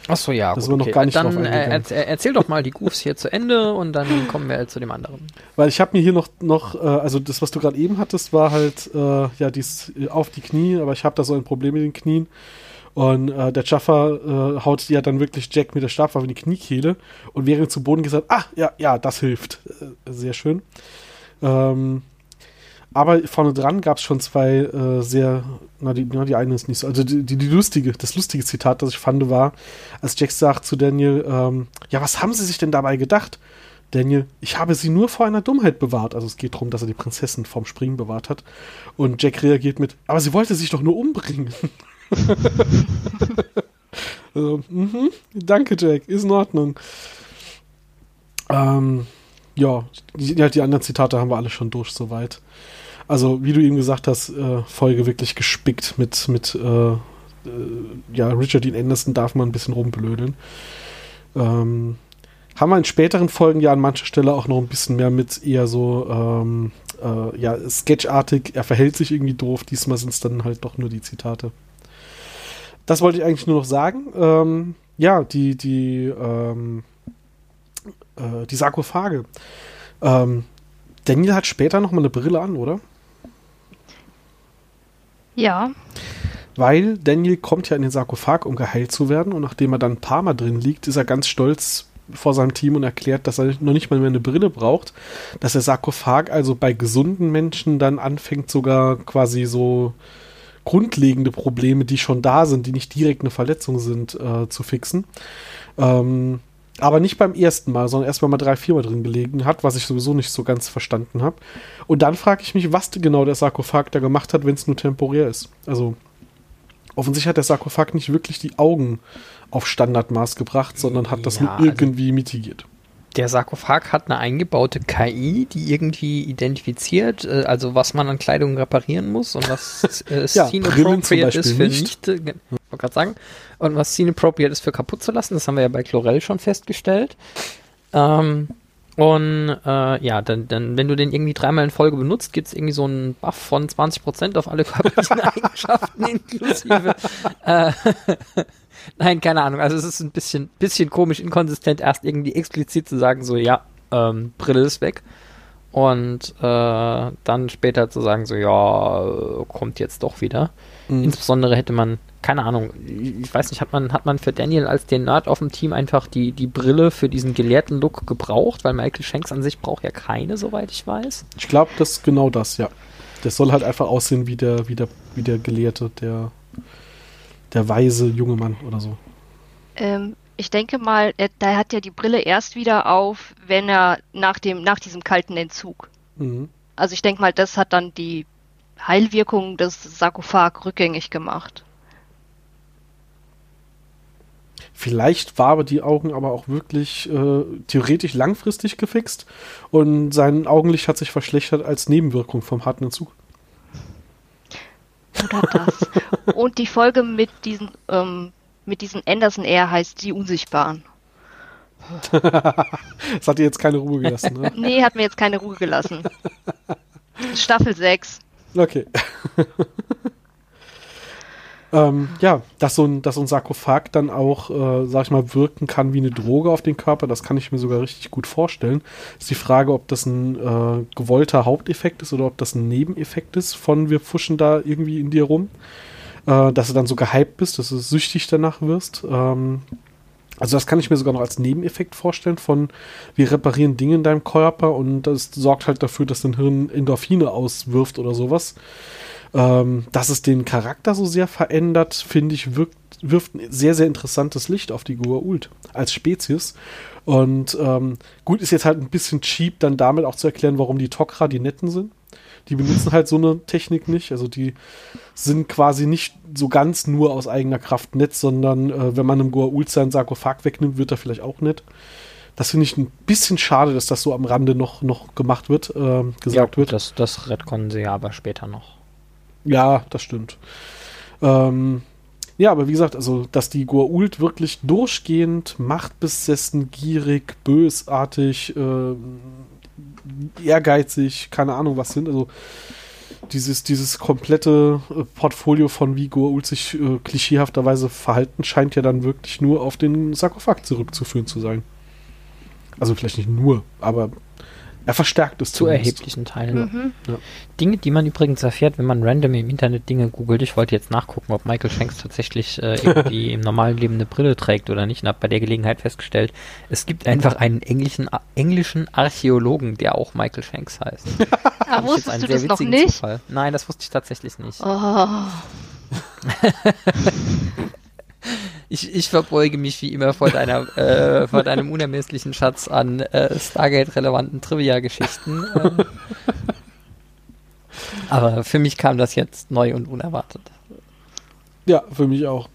Achso, ja. Das gut, noch okay. gar nicht Dann äh, erzähl doch mal die Goofs hier zu Ende und dann kommen wir zu dem anderen. Weil ich habe mir hier noch, noch äh, also das, was du gerade eben hattest, war halt, äh, ja, dies äh, auf die Knie, aber ich habe da so ein Problem mit den Knien. Und äh, der Jaffa äh, haut ja dann wirklich Jack mit der Stabwaffe in die Kniekehle und während zu Boden gesagt, ah, ja, ja, das hilft. Äh, sehr schön. Ähm, aber vorne dran gab es schon zwei äh, sehr, na die, na, die eine ist nicht so, also die, die, die, lustige, das lustige Zitat, das ich fand, war, als Jack sagt zu Daniel, ähm, ja, was haben Sie sich denn dabei gedacht? Daniel, ich habe sie nur vor einer Dummheit bewahrt. Also es geht darum, dass er die Prinzessin vom Springen bewahrt hat. Und Jack reagiert mit, aber sie wollte sich doch nur umbringen. also, mh, danke, Jack, ist in Ordnung. Ähm, ja, die, die anderen Zitate haben wir alle schon durch soweit. Also, wie du eben gesagt hast, äh, Folge wirklich gespickt mit, mit äh, äh, ja, Richard Dean Anderson darf man ein bisschen rumblödeln. Ähm, haben wir in späteren Folgen ja an mancher Stelle auch noch ein bisschen mehr mit eher so, ähm, äh, ja, sketchartig, er verhält sich irgendwie doof. Diesmal sind es dann halt doch nur die Zitate. das wollte ich eigentlich nur noch sagen. Ähm, ja, die, die, ähm, äh, die Sarkophage. Ähm, Daniel hat später nochmal eine Brille an, oder? Ja. Weil Daniel kommt ja in den Sarkophag, um geheilt zu werden. Und nachdem er dann ein paar Mal drin liegt, ist er ganz stolz vor seinem Team und erklärt, dass er noch nicht mal mehr eine Brille braucht. Dass der Sarkophag also bei gesunden Menschen dann anfängt, sogar quasi so grundlegende Probleme, die schon da sind, die nicht direkt eine Verletzung sind, äh, zu fixen. Ähm, aber nicht beim ersten Mal, sondern erst mal drei, vier Mal drin gelegen hat, was ich sowieso nicht so ganz verstanden habe. Und dann frage ich mich, was genau der Sarkophag da gemacht hat, wenn es nur temporär ist. Also offensichtlich hat der Sarkophag nicht wirklich die Augen auf Standardmaß gebracht, sondern hat das Ja, nur also- irgendwie mitigiert. Der Sarkophag hat eine eingebaute KI, die irgendwie identifiziert, äh, also was man an Kleidung reparieren muss und was äh, Ja, scene appropriate ist für nicht. nicht, äh, wollte gerade sagen, und was scene appropriate ist für kaputt zu lassen. Das haben wir ja bei Chlorell schon festgestellt. Ähm, und äh, ja, dann, dann, wenn du den irgendwie dreimal in Folge benutzt, gibt es irgendwie so einen Buff von 20% auf alle körperlichen Eigenschaften inklusive. Äh, Nein, keine Ahnung. Also es ist ein bisschen, bisschen komisch, inkonsistent, erst irgendwie explizit zu sagen, so ja, ähm, Brille ist weg. Und äh, dann später zu sagen, so ja, kommt jetzt doch wieder. Mhm. Insbesondere hätte man, keine Ahnung, ich weiß nicht, hat man, hat man für Daniel als den Nerd auf dem Team einfach die, die Brille für diesen gelehrten Look gebraucht, weil Michael Shanks an sich braucht ja keine, soweit ich weiß. Ich glaube, das ist genau das, ja. Das soll halt einfach aussehen wie der, wie der, wie der Gelehrte, der, der weise junge Mann oder so. Ähm, ich denke mal, er, der hat ja die Brille erst wieder auf, wenn er nach dem, nach diesem kalten Entzug. Mhm. Also ich denke mal, das hat dann die Heilwirkung des Sarkophag rückgängig gemacht. Vielleicht war aber die Augen aber auch wirklich äh, theoretisch langfristig gefixt und sein Augenlicht hat sich verschlechtert als Nebenwirkung vom harten Entzug. Oder das. Und die Folge mit diesen, ähm, mit diesen Anderson Air heißt Die Unsichtbaren. Das hat dir jetzt keine Ruhe gelassen, ne? Nee, hat mir jetzt keine Ruhe gelassen. Staffel 6. Okay. Ähm, ja, dass so, ein, dass so ein Sarkophag dann auch, äh, sag ich mal, wirken kann wie eine Droge auf den Körper, das kann ich mir sogar richtig gut vorstellen. Ist die Frage, ob das ein äh, gewollter Haupteffekt ist oder ob das ein Nebeneffekt ist von wir fuschen da irgendwie in dir rum. Äh, dass du dann so gehypt bist, dass du süchtig danach wirst. Ähm, also das kann ich mir sogar noch als Nebeneffekt vorstellen von wir reparieren Dinge in deinem Körper und das sorgt halt dafür, dass dein Hirn Endorphine auswirft oder sowas. Ähm, dass es den Charakter so sehr verändert, finde ich, wirkt, wirft ein sehr, sehr interessantes Licht auf die Goa'uld als Spezies. Und ähm, gut, ist jetzt halt ein bisschen cheap, dann damit auch zu erklären, warum die Tok'ra die Netten sind. Die benutzen halt so eine Technik nicht. Also die sind quasi nicht so ganz nur aus eigener Kraft nett, sondern äh, wenn man einem Goa'uld seinen Sarkophag wegnimmt, wird er vielleicht auch nett. Das finde ich ein bisschen schade, dass das so am Rande noch, noch gemacht wird, ähm, gesagt gut, wird. Das, das retconnen sie ja aber später noch. Ja, das stimmt. Ähm, ja, aber wie gesagt, also, dass die Goa'uld wirklich durchgehend machtbesessen, gierig, bösartig, ähm, ehrgeizig, keine Ahnung was sind. Also dieses, dieses komplette äh, Portfolio von wie Goa'uld sich äh, klischeehafterweise verhalten, scheint ja dann wirklich nur auf den Sarkophag zurückzuführen zu sein. Also vielleicht nicht nur, aber er verstärkt es Zu zumindest. erheblichen Teilen. Mhm. Dinge, die man übrigens erfährt, wenn man random im Internet Dinge googelt. Ich wollte jetzt nachgucken, ob Michael Shanks tatsächlich äh, irgendwie im normalen Leben eine Brille trägt oder nicht und habe bei der Gelegenheit festgestellt, es gibt einfach einen englischen, englischen Archäologen, der auch Michael Shanks heißt. Ah, jetzt wusstest einen du sehr das noch witzigen nicht? Zufall. Nein, das wusste ich tatsächlich nicht. Oh. Ich, ich verbeuge mich wie immer vor deiner, äh, vor deinem unermesslichen Schatz an äh, Stargate-relevanten Trivia-Geschichten. Ähm. Aber für mich kam das jetzt neu und unerwartet. Ja, für mich auch.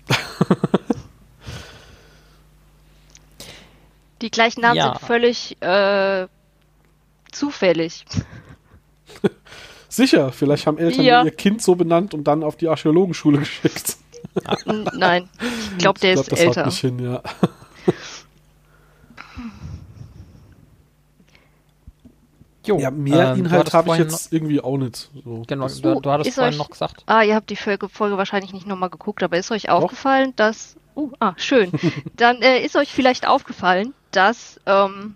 Die gleichen Namen Ja. sind völlig äh, zufällig. Sicher, vielleicht haben Eltern Ja. ihr Kind so benannt und dann auf die Archäologenschule geschickt. Nein, ich glaube, der ich glaub, ist das älter. haut nicht hin, ja. Jo, Ja, mehr ähm, Inhalt habe ich jetzt irgendwie auch nicht. So. Genau, Das- du, du hattest ist vorhin euch- noch gesagt. Ah, ihr habt die Folge, Folge wahrscheinlich nicht nochmal geguckt, aber ist euch aufgefallen, dass. Uh, ah, schön. Dann äh, ist euch vielleicht aufgefallen, dass, ähm,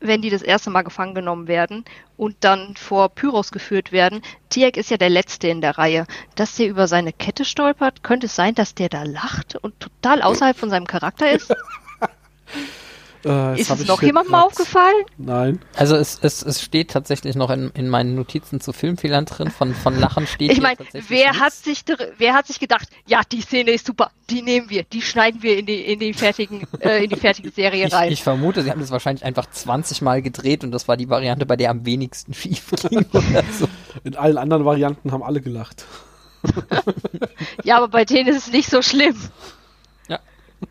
wenn die das erste Mal gefangen genommen werden und dann vor Pyros geführt werden, Tiek ist ja der Letzte in der Reihe, dass der über seine Kette stolpert. Könnte es sein, dass der da lacht und total außerhalb von seinem Charakter ist? Äh, das ist es ich noch jemandem grad- aufgefallen? Nein. Also es, es, es steht tatsächlich noch in, in meinen Notizen zu Filmfehlern drin. Von, von Lachen steht Ich meine, wer nichts. hat sich wer hat sich gedacht, ja, die Szene ist super, die nehmen wir, die schneiden wir in die in die fertigen äh, in die fertige Serie ich, rein. ich vermute, sie haben das wahrscheinlich einfach 20 Mal gedreht und das war die Variante, bei der am wenigsten schief ging so. In allen anderen Varianten haben alle gelacht. Ja, aber bei denen ist es nicht so schlimm.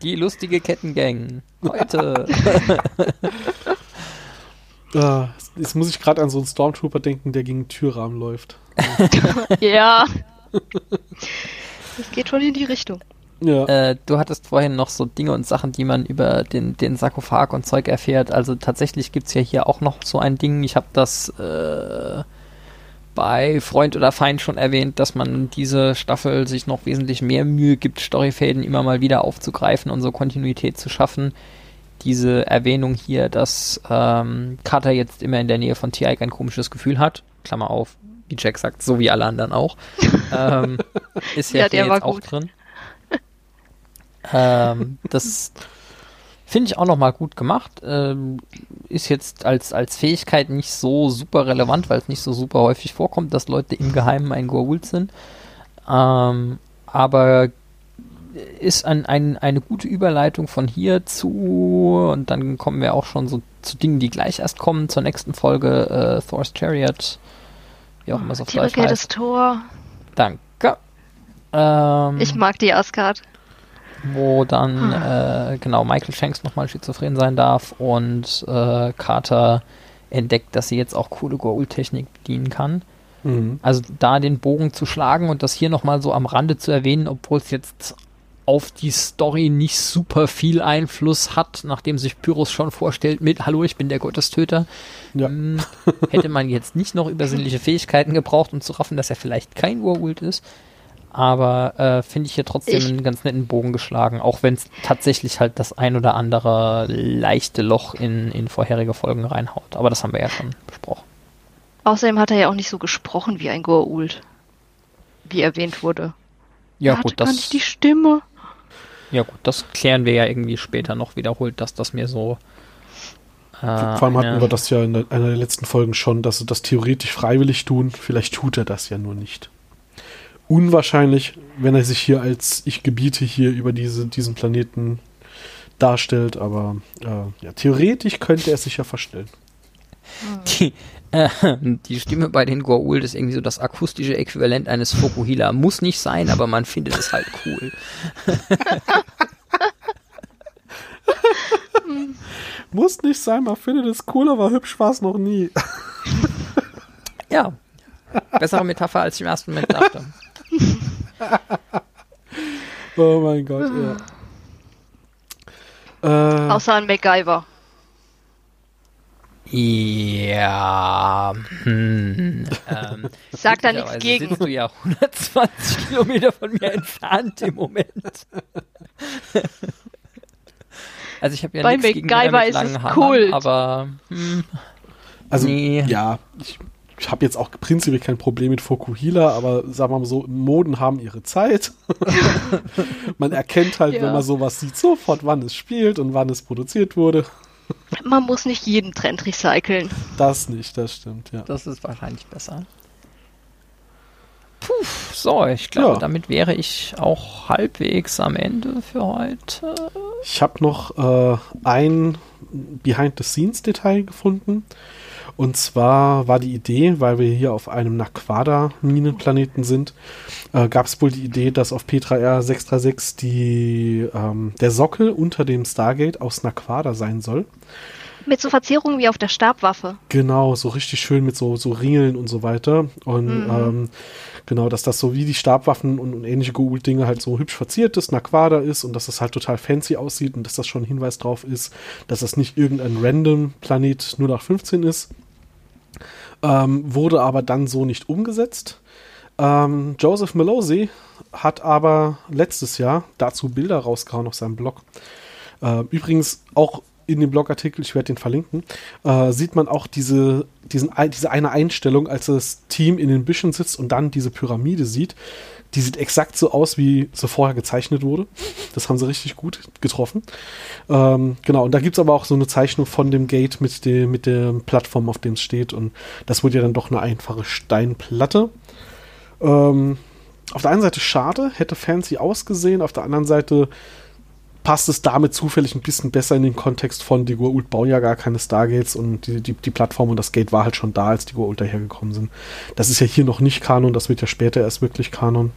Die lustige Kettengang. Heute. Äh, jetzt muss ich gerade an so einen Stormtrooper denken, der gegen den Türrahmen läuft. Ja. Das geht schon in die Richtung. Ja. Äh, du hattest vorhin noch so Dinge und Sachen, die man über den, den Sarkophag und Zeug erfährt. Also tatsächlich gibt's ja hier auch noch so ein Ding. Ich habe das äh, bei Freund oder Feind schon erwähnt, dass man diese Staffel sich noch wesentlich mehr Mühe gibt, Storyfäden immer mal wieder aufzugreifen und so Kontinuität zu schaffen. Diese Erwähnung hier, dass ähm, Carter jetzt immer in der Nähe von T.I. ein komisches Gefühl hat, Klammer auf, wie Jack sagt, so wie alle anderen auch, ähm, ist ja, Ja, der hier war jetzt auch drin. Ähm, das finde ich auch nochmal gut gemacht. Ähm, ist jetzt als, als Fähigkeit nicht so super relevant, weil es nicht so super häufig vorkommt, dass Leute im Geheimen ein Goa'uld sind. Ähm, aber ist ein, ein, eine gute Überleitung von hier zu und dann kommen wir auch schon so zu Dingen, die gleich erst kommen, zur nächsten Folge äh, Thor's Chariot. Wie auch immer es auf Deutsch heißt. des Tor. Danke. Ähm, Ich mag die Asgard. Wo dann Ah. äh, genau Michael Shanks nochmal schizophren sein darf und äh, Carter entdeckt, dass sie jetzt auch coole Goa'uld-Technik bedienen kann. Mhm. Also da den Bogen zu schlagen und das hier nochmal so am Rande zu erwähnen, obwohl es jetzt auf die Story nicht super viel Einfluss hat, nachdem sich Pyrrhus schon vorstellt mit Hallo, ich bin der Gottestöter. Ja. Hm, hätte man jetzt nicht noch übersinnliche Fähigkeiten gebraucht, um zu raffen, dass er vielleicht kein Goa'uld ist. Aber äh, finde ich hier trotzdem Ich- einen ganz netten Bogen geschlagen, auch wenn es tatsächlich halt das ein oder andere leichte Loch in, in vorherige Folgen reinhaut. Aber das haben wir ja schon besprochen. Außerdem hat er ja auch nicht so gesprochen wie ein Goa'uld. Wie erwähnt wurde. Ja, er hatte gut, gar das, nicht die Stimme. ja gut, das klären wir ja irgendwie später noch wiederholt, dass das mir so. Äh, Vor allem hatten wir das ja in einer der letzten Folgen schon, dass sie das theoretisch freiwillig tun. Vielleicht tut er das ja nur nicht. Unwahrscheinlich, wenn er sich hier als ich gebiete hier über diese, diesen Planeten darstellt, aber äh, ja, theoretisch könnte er es sich ja verstellen. Die, äh, die Stimme bei den Goa'uld ist irgendwie so das akustische Äquivalent eines Fokuhila. Muss nicht sein, aber man findet es halt cool. Muss nicht sein, man findet es cool, aber hübsch war es noch nie. Ja. Bessere Metapher, als ich im ersten Moment dachte. Oh mein Gott, ja. Äh, Außer an MacGyver. Ja. Hm, ähm, Sag da nichts gegen. sitzt du ja 120 Kilometer von mir entfernt im Moment. Also ich habe ja Bei nichts gegen MacGyver mit ist es Haaren, Kult. aber hm, Also, Nee. ja, ich, ich habe jetzt auch prinzipiell kein Problem mit Fokuhila, aber sagen wir mal so, Moden haben ihre Zeit. man erkennt halt, Ja. wenn man sowas sieht, sofort, wann es spielt und wann es produziert wurde. Man muss nicht jeden Trend recyceln. Das nicht, das stimmt, ja. das ist wahrscheinlich besser. Puh, so, ich glaube, Ja. damit wäre ich auch halbwegs am Ende für heute. Ich habe noch äh, ein Behind-the-Scenes-Detail gefunden. Und zwar war die Idee, weil wir hier auf einem Naquada-Minenplaneten sind, äh, gab es wohl die Idee, dass auf Petra R636 die, ähm, der Sockel unter dem Stargate aus Naquada sein soll. Mit so Verzierungen wie auf der Stabwaffe. Genau, so richtig schön mit so, so Ringeln und so weiter. Und ähm, genau, dass das so wie die Stabwaffen und, und ähnliche Goa'uld-Dinge halt so hübsch verziert ist, Naquada ist und dass das halt total fancy aussieht und dass das schon ein Hinweis drauf ist, dass das nicht irgendein random Planet 0815 ist. ähm, wurde aber dann so nicht umgesetzt. Ähm, Joseph Melosi hat aber letztes Jahr dazu Bilder rausgehauen auf seinem Blog. Äh, übrigens auch in dem Blogartikel, ich werde den verlinken, äh, sieht man auch diese, diesen, diese eine Einstellung, als das Team in den Büschen sitzt und dann diese Pyramide sieht. Die sieht exakt so aus, wie sie vorher gezeichnet wurde. Das haben sie richtig gut getroffen. Ähm, genau, und da gibt es aber auch so eine Zeichnung von dem Gate mit, dem, mit der Plattform, auf dem es steht. Und das wurde ja dann doch eine einfache Steinplatte. Ähm, auf der einen Seite schade, hätte fancy ausgesehen, auf der anderen Seite passt es damit zufällig ein bisschen besser in den Kontext von die Goa'uld bauen ja gar keine Stargates und die, die, die Plattform und das Gate war halt schon da, als die Goa'uld dahergekommen sind. Das ist ja hier noch nicht Kanon, das wird ja später erst wirklich Kanon.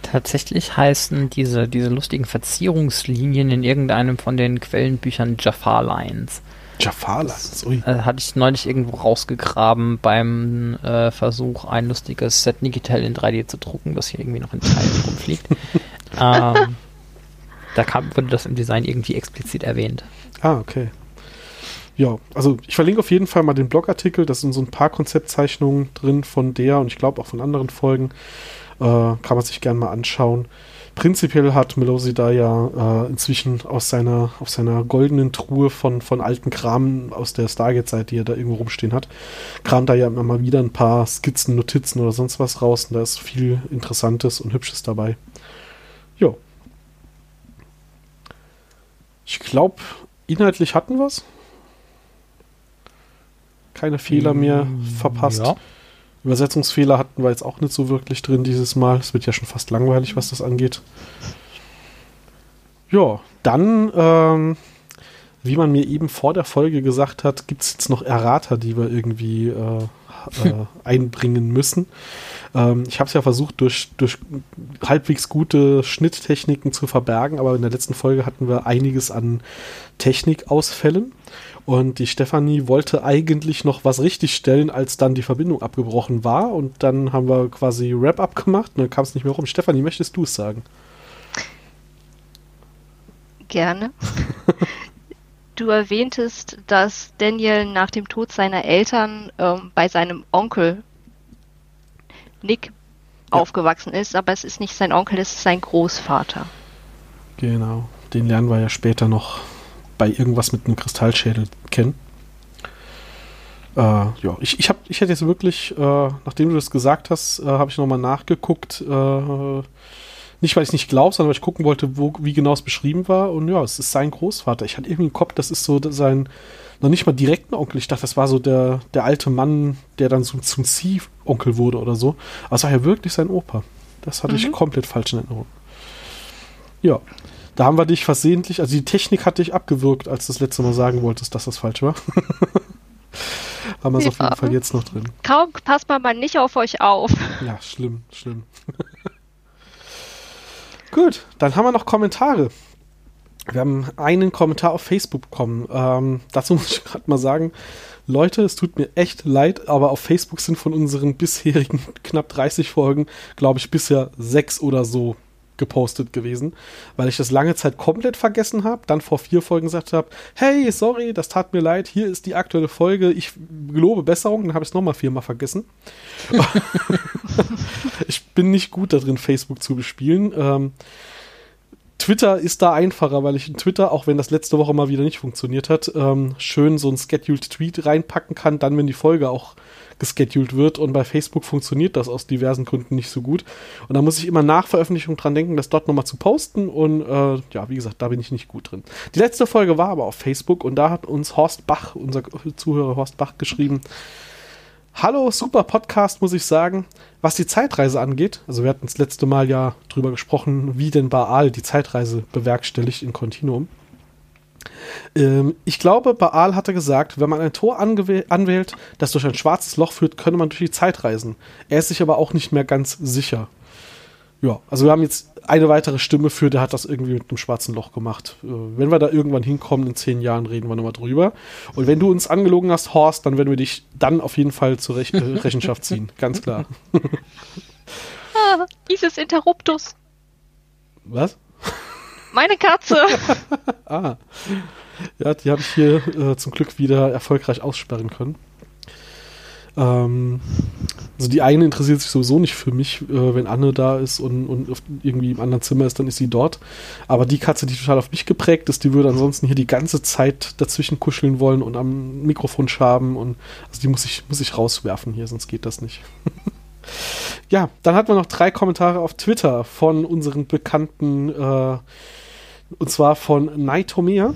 Tatsächlich heißen diese, diese lustigen Verzierungslinien in irgendeinem von den Quellenbüchern Jafar Lines. Jafar Lines, ui. Äh, hatte ich neulich irgendwo rausgegraben beim äh, Versuch, ein lustiges Set Nigitel in 3D zu drucken, das hier irgendwie noch in Teilen rumfliegt. ähm, da kam, wurde das im Design irgendwie explizit erwähnt. Ah, okay. Ja, also ich verlinke auf jeden Fall mal den Blogartikel. Da sind so ein paar Konzeptzeichnungen drin von der und ich glaube auch von anderen Folgen. Äh, kann man sich gerne mal anschauen. Prinzipiell hat Melosi da ja äh, inzwischen aus seiner, auf seiner goldenen Truhe von, von alten Kram aus der Stargate-Zeit, die er da irgendwo rumstehen hat, kam da ja immer mal wieder ein paar Skizzen, Notizen oder sonst was raus und da ist viel Interessantes und Hübsches dabei. Ja. Ich glaube, inhaltlich hatten wir es. Keine Fehler mehr Mm, verpasst. Ja. Übersetzungsfehler hatten wir jetzt auch nicht so wirklich drin dieses Mal. Es wird ja schon fast langweilig, was das angeht. Ja, dann, ähm, wie man mir eben vor der Folge gesagt hat, gibt es jetzt noch Errata, die wir irgendwie äh, äh, einbringen müssen. Ähm, ich habe es ja versucht, durch, durch halbwegs gute Schnitttechniken zu verbergen, aber in der letzten Folge hatten wir einiges an Technikausfällen. Und die Stefanie wollte eigentlich noch was richtigstellen, als dann die Verbindung abgebrochen war. Und dann haben wir quasi Wrap-up gemacht und dann kam es nicht mehr rum. Stefanie, möchtest du es sagen? Gerne. Du erwähntest, dass Daniel nach dem Tod seiner Eltern ähm, bei seinem Onkel Nick Ja. aufgewachsen ist, aber es ist nicht sein Onkel, es ist sein Großvater. Genau. Den lernen wir ja später noch bei irgendwas mit einem Kristallschädel kennen. Äh, ja, ich, ich, hab, ich hätte jetzt wirklich, äh, nachdem du das gesagt hast, äh, habe ich nochmal nachgeguckt. Äh, nicht, weil ich es nicht glaube, sondern weil ich gucken wollte, wo, wie genau es beschrieben war. Und ja, es ist sein Großvater. Ich hatte irgendwie im Kopf, das ist so sein, noch nicht mal direkten Onkel. Ich dachte, das war so der, der alte Mann, der dann so zum Zieh-Onkel wurde oder so. Aber es war ja wirklich sein Opa. Das hatte ich Mhm. komplett falsch in Erinnerung. Ja, da haben wir dich versehentlich, also die Technik hat dich abgewürgt, als du das letzte Mal sagen wolltest, dass das falsch war. haben wir es auf jeden. Fall jetzt noch drin. Kaum passt man mal nicht auf euch auf. Ja, schlimm, schlimm. Gut, dann haben wir noch Kommentare. Wir haben einen Kommentar auf Facebook bekommen. Ähm, dazu muss ich gerade mal sagen, Leute, es tut mir echt leid, aber auf Facebook sind von unseren bisherigen knapp 30 Folgen, glaube ich, bisher sechs oder so gepostet gewesen, weil ich das lange Zeit komplett vergessen habe, dann vor vier Folgen gesagt habe, hey, sorry, das tat mir leid, hier ist die aktuelle Folge, ich gelobe Besserung, dann habe ich es nochmal viermal vergessen. ich bin nicht gut darin, Facebook zu bespielen. Ähm, Twitter ist da einfacher, weil ich in Twitter, auch wenn das letzte Woche mal wieder nicht funktioniert hat, ähm, schön so ein Scheduled Tweet reinpacken kann, dann, wenn die Folge auch gescheduled wird. Und bei Facebook funktioniert das aus diversen Gründen nicht so gut. Und da muss ich immer nach Veröffentlichung dran denken, das dort nochmal zu posten. Und äh, ja, wie gesagt, da bin ich nicht gut drin. Die letzte Folge war aber auf Facebook und da hat uns Horst Bach, unser Zuhörer Horst Bach, geschrieben. Hallo, super Podcast, muss ich sagen. Was die Zeitreise angeht, also wir hatten das letzte Mal ja drüber gesprochen, wie denn Baal die Zeitreise bewerkstelligt in Continuum. Ähm, ich glaube, Baal hatte gesagt, wenn man ein Tor anwählt, das durch ein schwarzes Loch führt, könne man durch die Zeit reisen. Er ist sich aber auch nicht mehr ganz sicher. Ja, also wir haben jetzt eine weitere Stimme für, der hat das irgendwie mit einem schwarzen Loch gemacht. Äh, wenn wir da irgendwann hinkommen, in zehn Jahren reden wir nochmal drüber. Und wenn du uns angelogen hast, Horst, dann werden wir dich dann auf jeden Fall zur Rech äh, Rechenschaft ziehen. Ganz klar. Ah, dieses Interruptus. Was? Meine Katze. Ah. Ja, die habe ich hier äh, zum Glück wieder erfolgreich aussperren können. Ähm, also die eine interessiert sich sowieso nicht für mich, äh, wenn Anne da ist und, und irgendwie im anderen Zimmer ist, dann ist sie dort. Aber die Katze, die total auf mich geprägt ist, die würde ansonsten hier die ganze Zeit dazwischen kuscheln wollen und am Mikrofon schaben und also die muss ich, muss ich rauswerfen hier, sonst geht das nicht. ja, dann hatten wir noch drei Kommentare auf Twitter von unseren bekannten, äh, und zwar von Naitomea.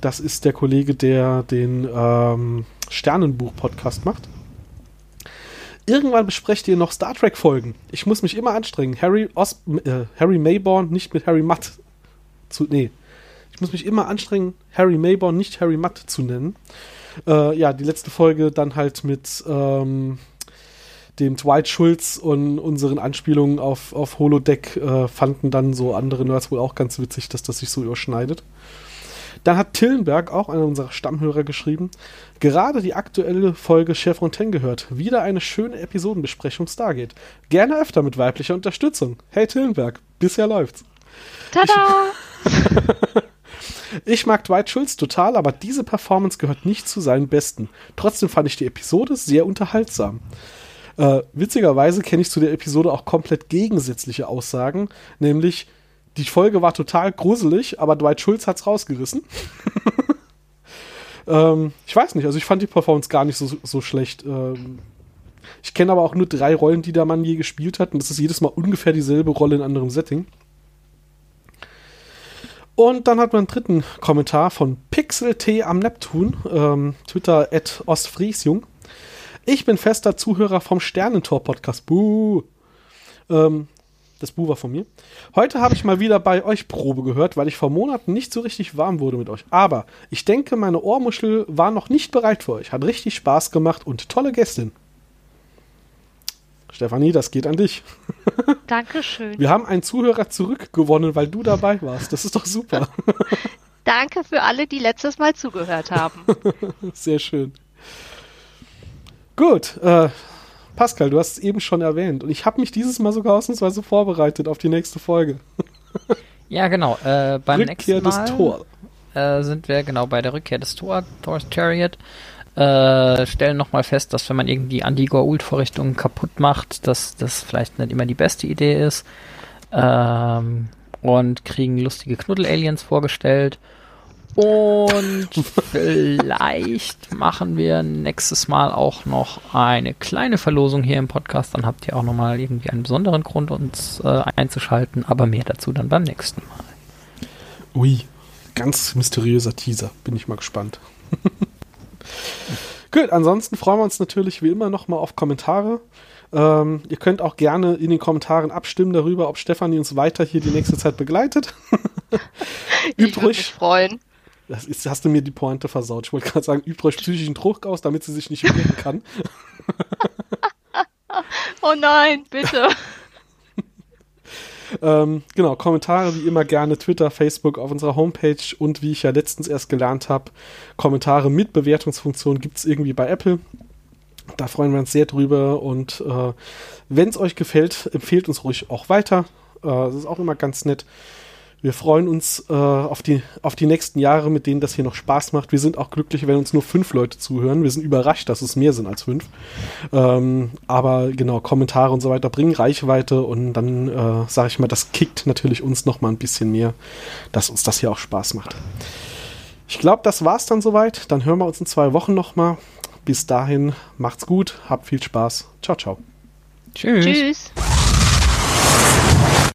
Das ist der Kollege, der den ähm, Sternenbuch-Podcast macht. Irgendwann besprecht ihr noch Star Trek-Folgen. Ich muss mich immer anstrengen. Harry, Os äh, Harry Mayborn nicht mit Harry Mutt zu. Nee. Ich muss mich immer anstrengen, Harry Mayborn nicht Harry Mutt zu nennen. Äh, ja, die letzte Folge dann halt mit ähm, dem Dwight Schulz und unseren Anspielungen auf, auf Holodeck äh, fanden dann so andere Nerds wohl auch ganz witzig, dass das sich so überschneidet. Dann hat Tillenberg, auch einer unserer Stammhörer, geschrieben, gerade die aktuelle Folge Chef Fontaine gehört. Wieder eine schöne Episodenbesprechung Stargate. Gerne öfter mit weiblicher Unterstützung. Hey Tillenberg, bisher läuft's. Tada! Ich, ich mag Dwight Schulz total, aber diese Performance gehört nicht zu seinen besten. Trotzdem fand ich die Episode sehr unterhaltsam. Äh, witzigerweise kenne ich zu der Episode auch komplett gegensätzliche Aussagen, nämlich die Folge war total gruselig, aber Dwight Schulz hat's rausgerissen. ähm, ich weiß nicht, also ich fand die Performance gar nicht so, so schlecht. Ähm, ich kenne aber auch nur drei Rollen, die der Mann je gespielt hat, und das ist jedes Mal ungefähr dieselbe Rolle in anderem Setting. Und dann hat man einen dritten Kommentar von Pixel T am Neptun, ähm, Twitter at Ostfriesjung. Ich bin fester Zuhörer vom Sternentor-Podcast. Buh. Ähm, das Buch war von mir. Heute habe ich mal wieder bei euch Probe gehört, weil ich vor Monaten nicht so richtig warm wurde mit euch. Aber ich denke, meine Ohrmuschel war noch nicht bereit für euch. Hat richtig Spaß gemacht und tolle Gästin. Stefanie, das geht an dich. Dankeschön. Wir haben einen Zuhörer zurückgewonnen, weil du dabei warst. Das ist doch super. Danke für alle, die letztes Mal zugehört haben. Sehr schön. Gut, äh, Pascal, du hast es eben schon erwähnt und ich habe mich dieses Mal sogar ausnahmsweise vorbereitet auf die nächste Folge. Ja, genau. Äh, beim Rückkehr nächsten Mal des Tor. Äh, sind wir genau bei der Rückkehr des Tor, Thor's Chariot. Äh, stellen nochmal fest, dass wenn man irgendwie Anti-Goa'uld-Vorrichtungen kaputt macht, dass das vielleicht nicht immer die beste Idee ist. Ähm, und kriegen lustige Knuddel-Aliens vorgestellt. Und vielleicht machen wir nächstes Mal auch noch eine kleine Verlosung hier im Podcast. Dann habt ihr auch nochmal irgendwie einen besonderen Grund, uns äh, einzuschalten. Aber mehr dazu dann beim nächsten Mal. Ui, ganz mysteriöser Teaser. Bin ich mal gespannt. Gut, ansonsten freuen wir uns natürlich wie immer nochmal auf Kommentare. Ähm, ihr könnt auch gerne in den Kommentaren abstimmen darüber, ob Stefanie uns weiter hier die nächste Zeit begleitet. ich würde mich freuen. Das ist, hast du mir die Pointe versaut. Ich wollte gerade sagen, übt ruhig psychischen Druck aus, damit sie sich nicht wehren kann. Oh nein, bitte. Ähm, genau, Kommentare wie immer gerne Twitter, Facebook auf unserer Homepage und wie ich ja letztens erst gelernt habe, Kommentare mit Bewertungsfunktion gibt es irgendwie bei Apple. Da freuen wir uns sehr drüber und äh, wenn es euch gefällt, empfehlt uns ruhig auch weiter. Äh, das ist auch immer ganz nett. Wir freuen uns äh, auf, die, auf die nächsten Jahre, mit denen das hier noch Spaß macht. Wir sind auch glücklich, wenn uns nur fünf Leute zuhören. Wir sind überrascht, dass es mehr sind als fünf. Ähm, aber genau, Kommentare und so weiter bringen Reichweite und dann, äh, sage ich mal, das kickt natürlich uns noch mal ein bisschen mehr, dass uns das hier auch Spaß macht. Ich glaube, das war's dann soweit. Dann hören wir uns in zwei Wochen noch mal. Bis dahin, macht's gut, habt viel Spaß. Ciao, ciao. Tschüss. Tschüss.